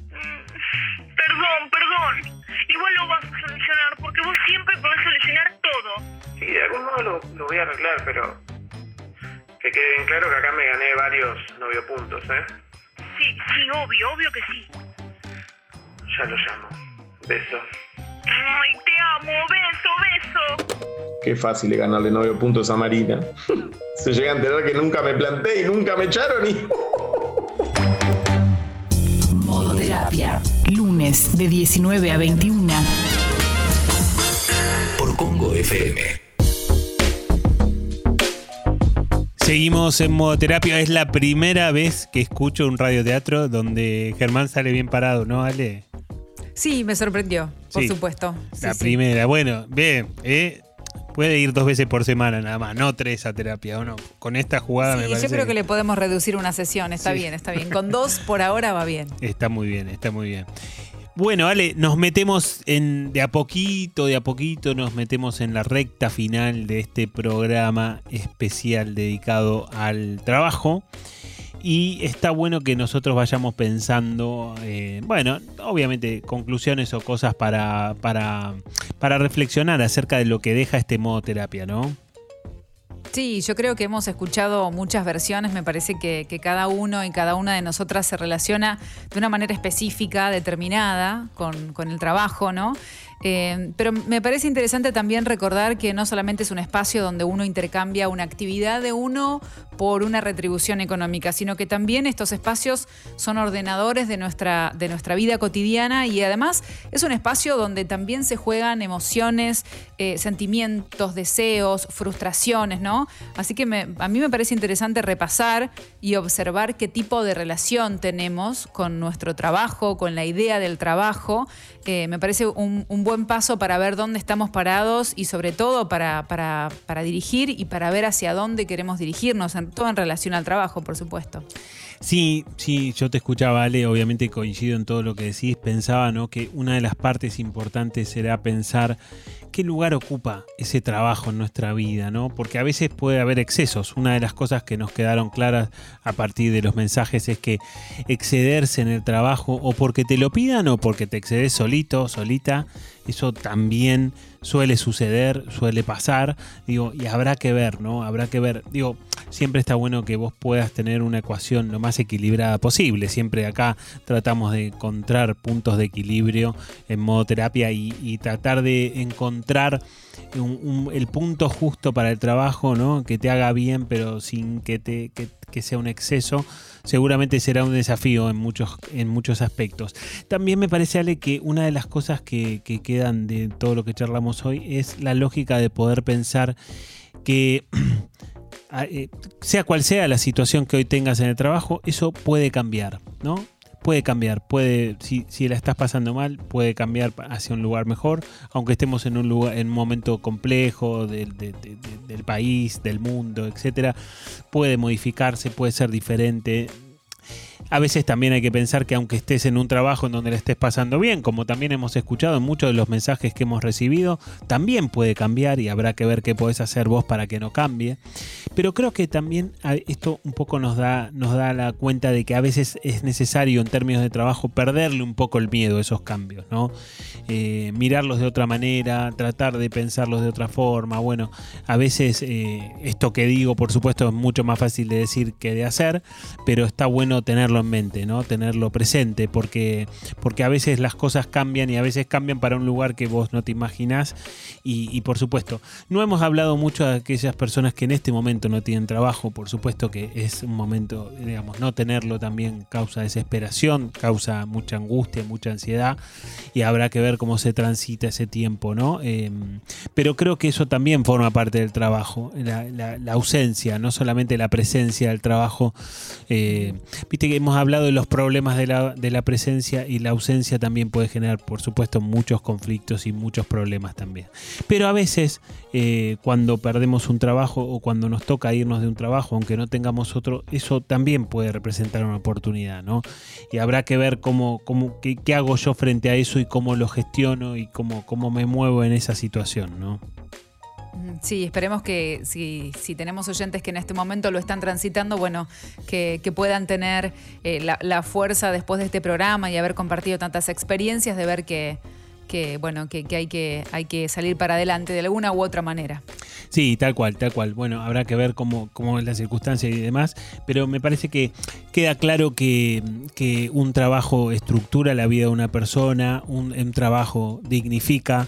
Mm, Perdón, perdón. Igual lo vas a solucionar, porque vos siempre podés solucionar todo. sí, de algún modo lo, lo voy a arreglar, pero que quede bien claro que acá me gané varios noviopuntos, ¿eh? Sí, sí, obvio, obvio que sí. Ya lo llamo. Beso. Ay, te amo, beso, beso. Qué fácil es ganarle novio puntos a Marina. Se llega a enterar que nunca me planté y nunca me echaron y... Modo terapia. Lunes de 19 a 21. Por Congo FM. Seguimos en modo terapia. Es la primera vez que escucho un radioteatro donde Germán sale bien parado, ¿no, Ale? Sí, me sorprendió, por Sí. supuesto. Sí, la sí. primera. Bueno, bien, ¿eh? Puede ir dos veces por semana nada más, no tres a terapia, ¿o no? Con esta jugada Sí, me yo parece creo que le podemos reducir una sesión. Está Sí. bien, está bien. Con dos por ahora va bien. Está muy bien, está muy bien. Bueno, Ale, nos metemos en de a poquito, de a poquito nos metemos en la recta final de este programa especial dedicado al trabajo. Y está bueno que nosotros vayamos pensando, eh, bueno, obviamente conclusiones o cosas para, para, para reflexionar acerca de lo que deja este modo terapia, ¿no? Sí, yo creo que hemos escuchado muchas versiones, me parece que, que cada uno y cada una de nosotras se relaciona de una manera específica, determinada, con, con el trabajo, ¿no? Eh, pero me parece interesante también recordar que no solamente es un espacio donde uno intercambia una actividad de uno por una retribución económica, sino que también estos espacios son ordenadores de nuestra, de nuestra vida cotidiana y además es un espacio donde también se juegan emociones, eh, sentimientos, deseos, frustraciones, ¿no? Así que a mí me parece interesante repasar y observar qué tipo de relación tenemos con nuestro trabajo, con la idea del trabajo. Eh, me parece un, un buen paso para ver dónde estamos parados y sobre todo para, para- para dirigir y para ver hacia dónde queremos dirigirnos, en, todo en relación al trabajo, por supuesto. Sí, sí, yo te escuchaba, Ale, obviamente coincido en todo lo que decís. Pensaba, ¿no? Que una de las partes importantes será pensar qué lugar ocupa ese trabajo en nuestra vida, ¿no? Porque a veces puede haber excesos. Una de las cosas que nos quedaron claras a partir de los mensajes es que excederse en el trabajo o porque te lo pidan o porque te excedes solito, solita, eso también suele suceder, suele pasar, digo, y habrá que ver, ¿no? Habrá que ver, digo, siempre está bueno que vos puedas tener una ecuación lo más equilibrada posible, siempre acá tratamos de encontrar puntos de equilibrio en modo terapia y, y tratar de encontrar un- el punto justo para el trabajo, ¿no? Que te haga bien, pero sin que, te, que, que sea un exceso, seguramente será un desafío en muchos, en muchos aspectos. También me parece, Ale, que una de las cosas que, que quedan de todo lo que charlamos hoy es la lógica de poder pensar que eh, sea cual sea la situación que hoy tengas en el trabajo, eso puede cambiar, ¿no? Puede cambiar, puede, si, si la estás pasando mal, puede cambiar hacia un lugar mejor, aunque estemos en un lugar, en un momento complejo del, de- de- de- del país, del mundo, etcétera, puede modificarse, puede ser diferente. A veces también hay que pensar que aunque estés en un trabajo en donde la estés pasando bien, como también hemos escuchado en muchos de los mensajes que hemos recibido, también puede cambiar y habrá que ver qué podés hacer vos para que no cambie. Pero creo que también a- esto un poco nos da, nos da la cuenta de que a veces es necesario en términos de trabajo perderle un poco el miedo a esos cambios, ¿no? Eh, mirarlos de otra manera, tratar de pensarlos de otra forma. Bueno, a veces eh, esto que digo, por supuesto, es mucho más fácil de decir que de hacer, pero está bueno tenerlo en mente, ¿no? Tenerlo presente, porque, porque a veces las cosas cambian y a veces cambian para un lugar que vos no te imaginás. Y, por supuesto, no hemos hablado mucho de aquellas personas que en este momento no tienen trabajo, por supuesto que es un momento, digamos, no tenerlo también causa desesperación, causa mucha angustia, mucha ansiedad, y habrá que ver cómo se transita ese tiempo, ¿no? Eh, pero creo que eso también forma parte del trabajo, la ausencia, no solamente la presencia del trabajo. Eh, Viste que hemos hablado de los problemas de la, de la presencia y la ausencia también puede generar, por supuesto, muchos conflictos y muchos problemas también. Pero a veces, eh, cuando perdemos un trabajo o cuando nos toca irnos de un trabajo, aunque no tengamos otro, eso también puede representar una oportunidad, ¿no? Y habrá que ver cómo, cómo qué, qué hago yo frente a eso y cómo lo gestiono y cómo, cómo me muevo en esa situación, ¿no? Mm, Sí, esperemos que si, si tenemos oyentes que en este momento lo están transitando, bueno, que, que puedan tener eh, la, fuerza después de este programa y haber compartido tantas experiencias de ver que, que bueno, que, que hay que hay que salir para adelante de alguna u otra manera. Sí, tal cual, tal cual. Bueno, habrá que ver cómo, cómo es la circunstancia y demás, pero me parece que queda claro que, que un trabajo estructura la vida de una persona, un trabajo dignifica,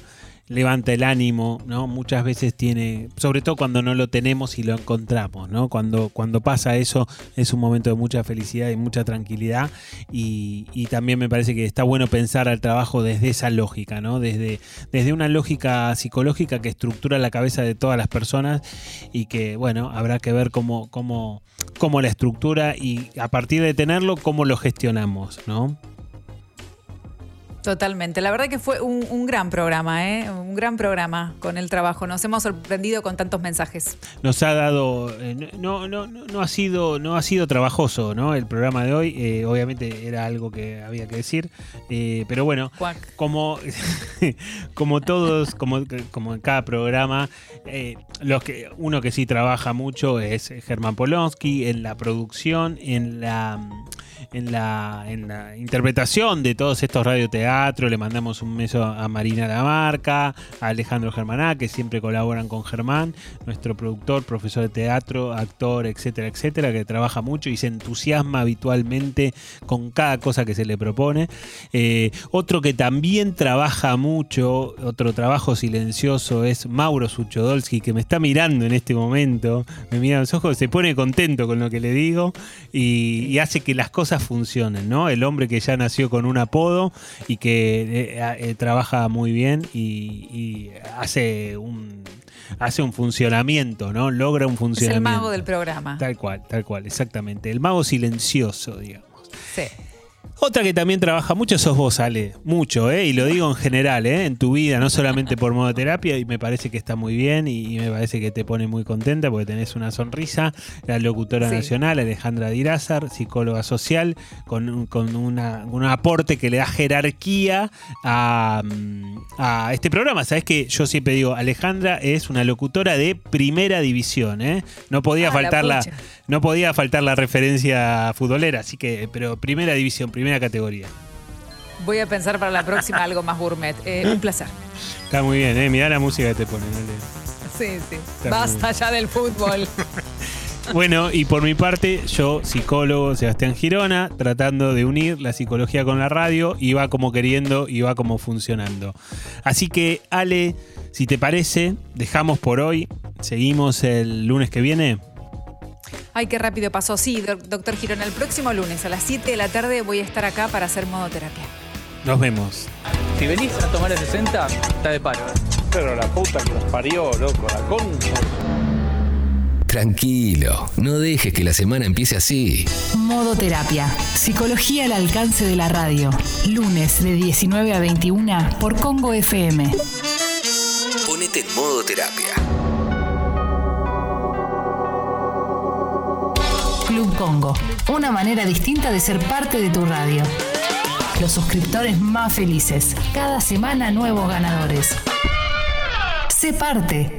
levanta el ánimo, ¿no? Muchas veces tiene, sobre todo cuando no lo tenemos y lo encontramos, ¿no? Cuando, cuando pasa eso es un momento de mucha felicidad y mucha tranquilidad y, también me parece que está bueno pensar al trabajo desde esa lógica, ¿no? Desde, desde una lógica psicológica que estructura la cabeza de todas las personas y que, bueno, habrá que ver cómo, cómo, cómo la estructura y a partir de tenerlo, cómo lo gestionamos, ¿no? Totalmente. La verdad que fue un, un gran programa, ¿eh? Un gran programa con el trabajo. Nos hemos sorprendido con tantos mensajes. nos ha dado eh, no, no, no, no ha sido no ha sido trabajoso no el programa de hoy Eh, obviamente era algo que había que decir eh, pero bueno Cuac. como como todos como, como en cada programa los que uno que sí trabaja mucho es Germán Polonsky en la producción en la en la, en la interpretación de todos estos radioteatros. Le mandamos un beso a Marina Lamarca, a Alejandro Germaná, que siempre colaboran con Germán, nuestro productor, profesor de teatro, actor, etcétera, etcétera, que trabaja mucho y se entusiasma habitualmente con cada cosa que se le propone. Eh, otro que también trabaja mucho, otro trabajo silencioso, es Mauro Suchodolski, que me está mirando en este momento, me mira a los ojos, se pone contento con lo que le digo y, y hace que las cosas funcionen, ¿no? El hombre que ya nació con un apodo y que eh, eh, trabaja muy bien y, y hace un hace un funcionamiento, ¿no? Logra un Es funcionamiento. el mago del programa. Tal cual, tal cual, exactamente. El mago silencioso, digamos. Sí. Otra que también trabaja mucho sos vos, Ale. Mucho, ¿eh? Y lo digo en general, ¿eh? En tu vida, no solamente por modo terapia, y me parece que está muy bien y, y me parece que te pone muy contenta porque tenés una sonrisa. La locutora Sí. nacional, Alejandra Dirázar, psicóloga social, con, un- con una- un aporte que le da jerarquía a, mm, a este programa. Sabes que yo siempre digo, Alejandra es una locutora de primera división, ¿eh? No podía Ah, faltar la, no podía faltar la referencia futbolera, así que, pero primera división, primera categoría. Voy a pensar para la próxima algo más gourmet. Eh, un placer. Está muy bien, ¿eh? Mirá la música que te ponen. Sí, sí. Está Basta ya del fútbol. Bueno, y por mi parte, yo, psicólogo Sebastián Girona, tratando de unir la psicología con la radio, y va como queriendo y va como funcionando. Así que, Ale, si te parece, dejamos por hoy. Seguimos el lunes que viene. Ay, qué rápido pasó. Sí, doc- doctor Girón, el próximo lunes a las 7 de la tarde voy a estar acá para hacer modoterapia. Nos vemos. Si venís a tomar el 60, está de paro. Pero la puta que nos parió, loco, la concha. Tranquilo, no dejes que la semana empiece así. Modo Terapia. Psicología al alcance de la radio. Lunes de 19 a 21 por Congo FM. Ponete en modo terapia. Club Congo. Una manera distinta de ser parte de tu radio. Los suscriptores más felices. Cada semana nuevos ganadores. Sé parte.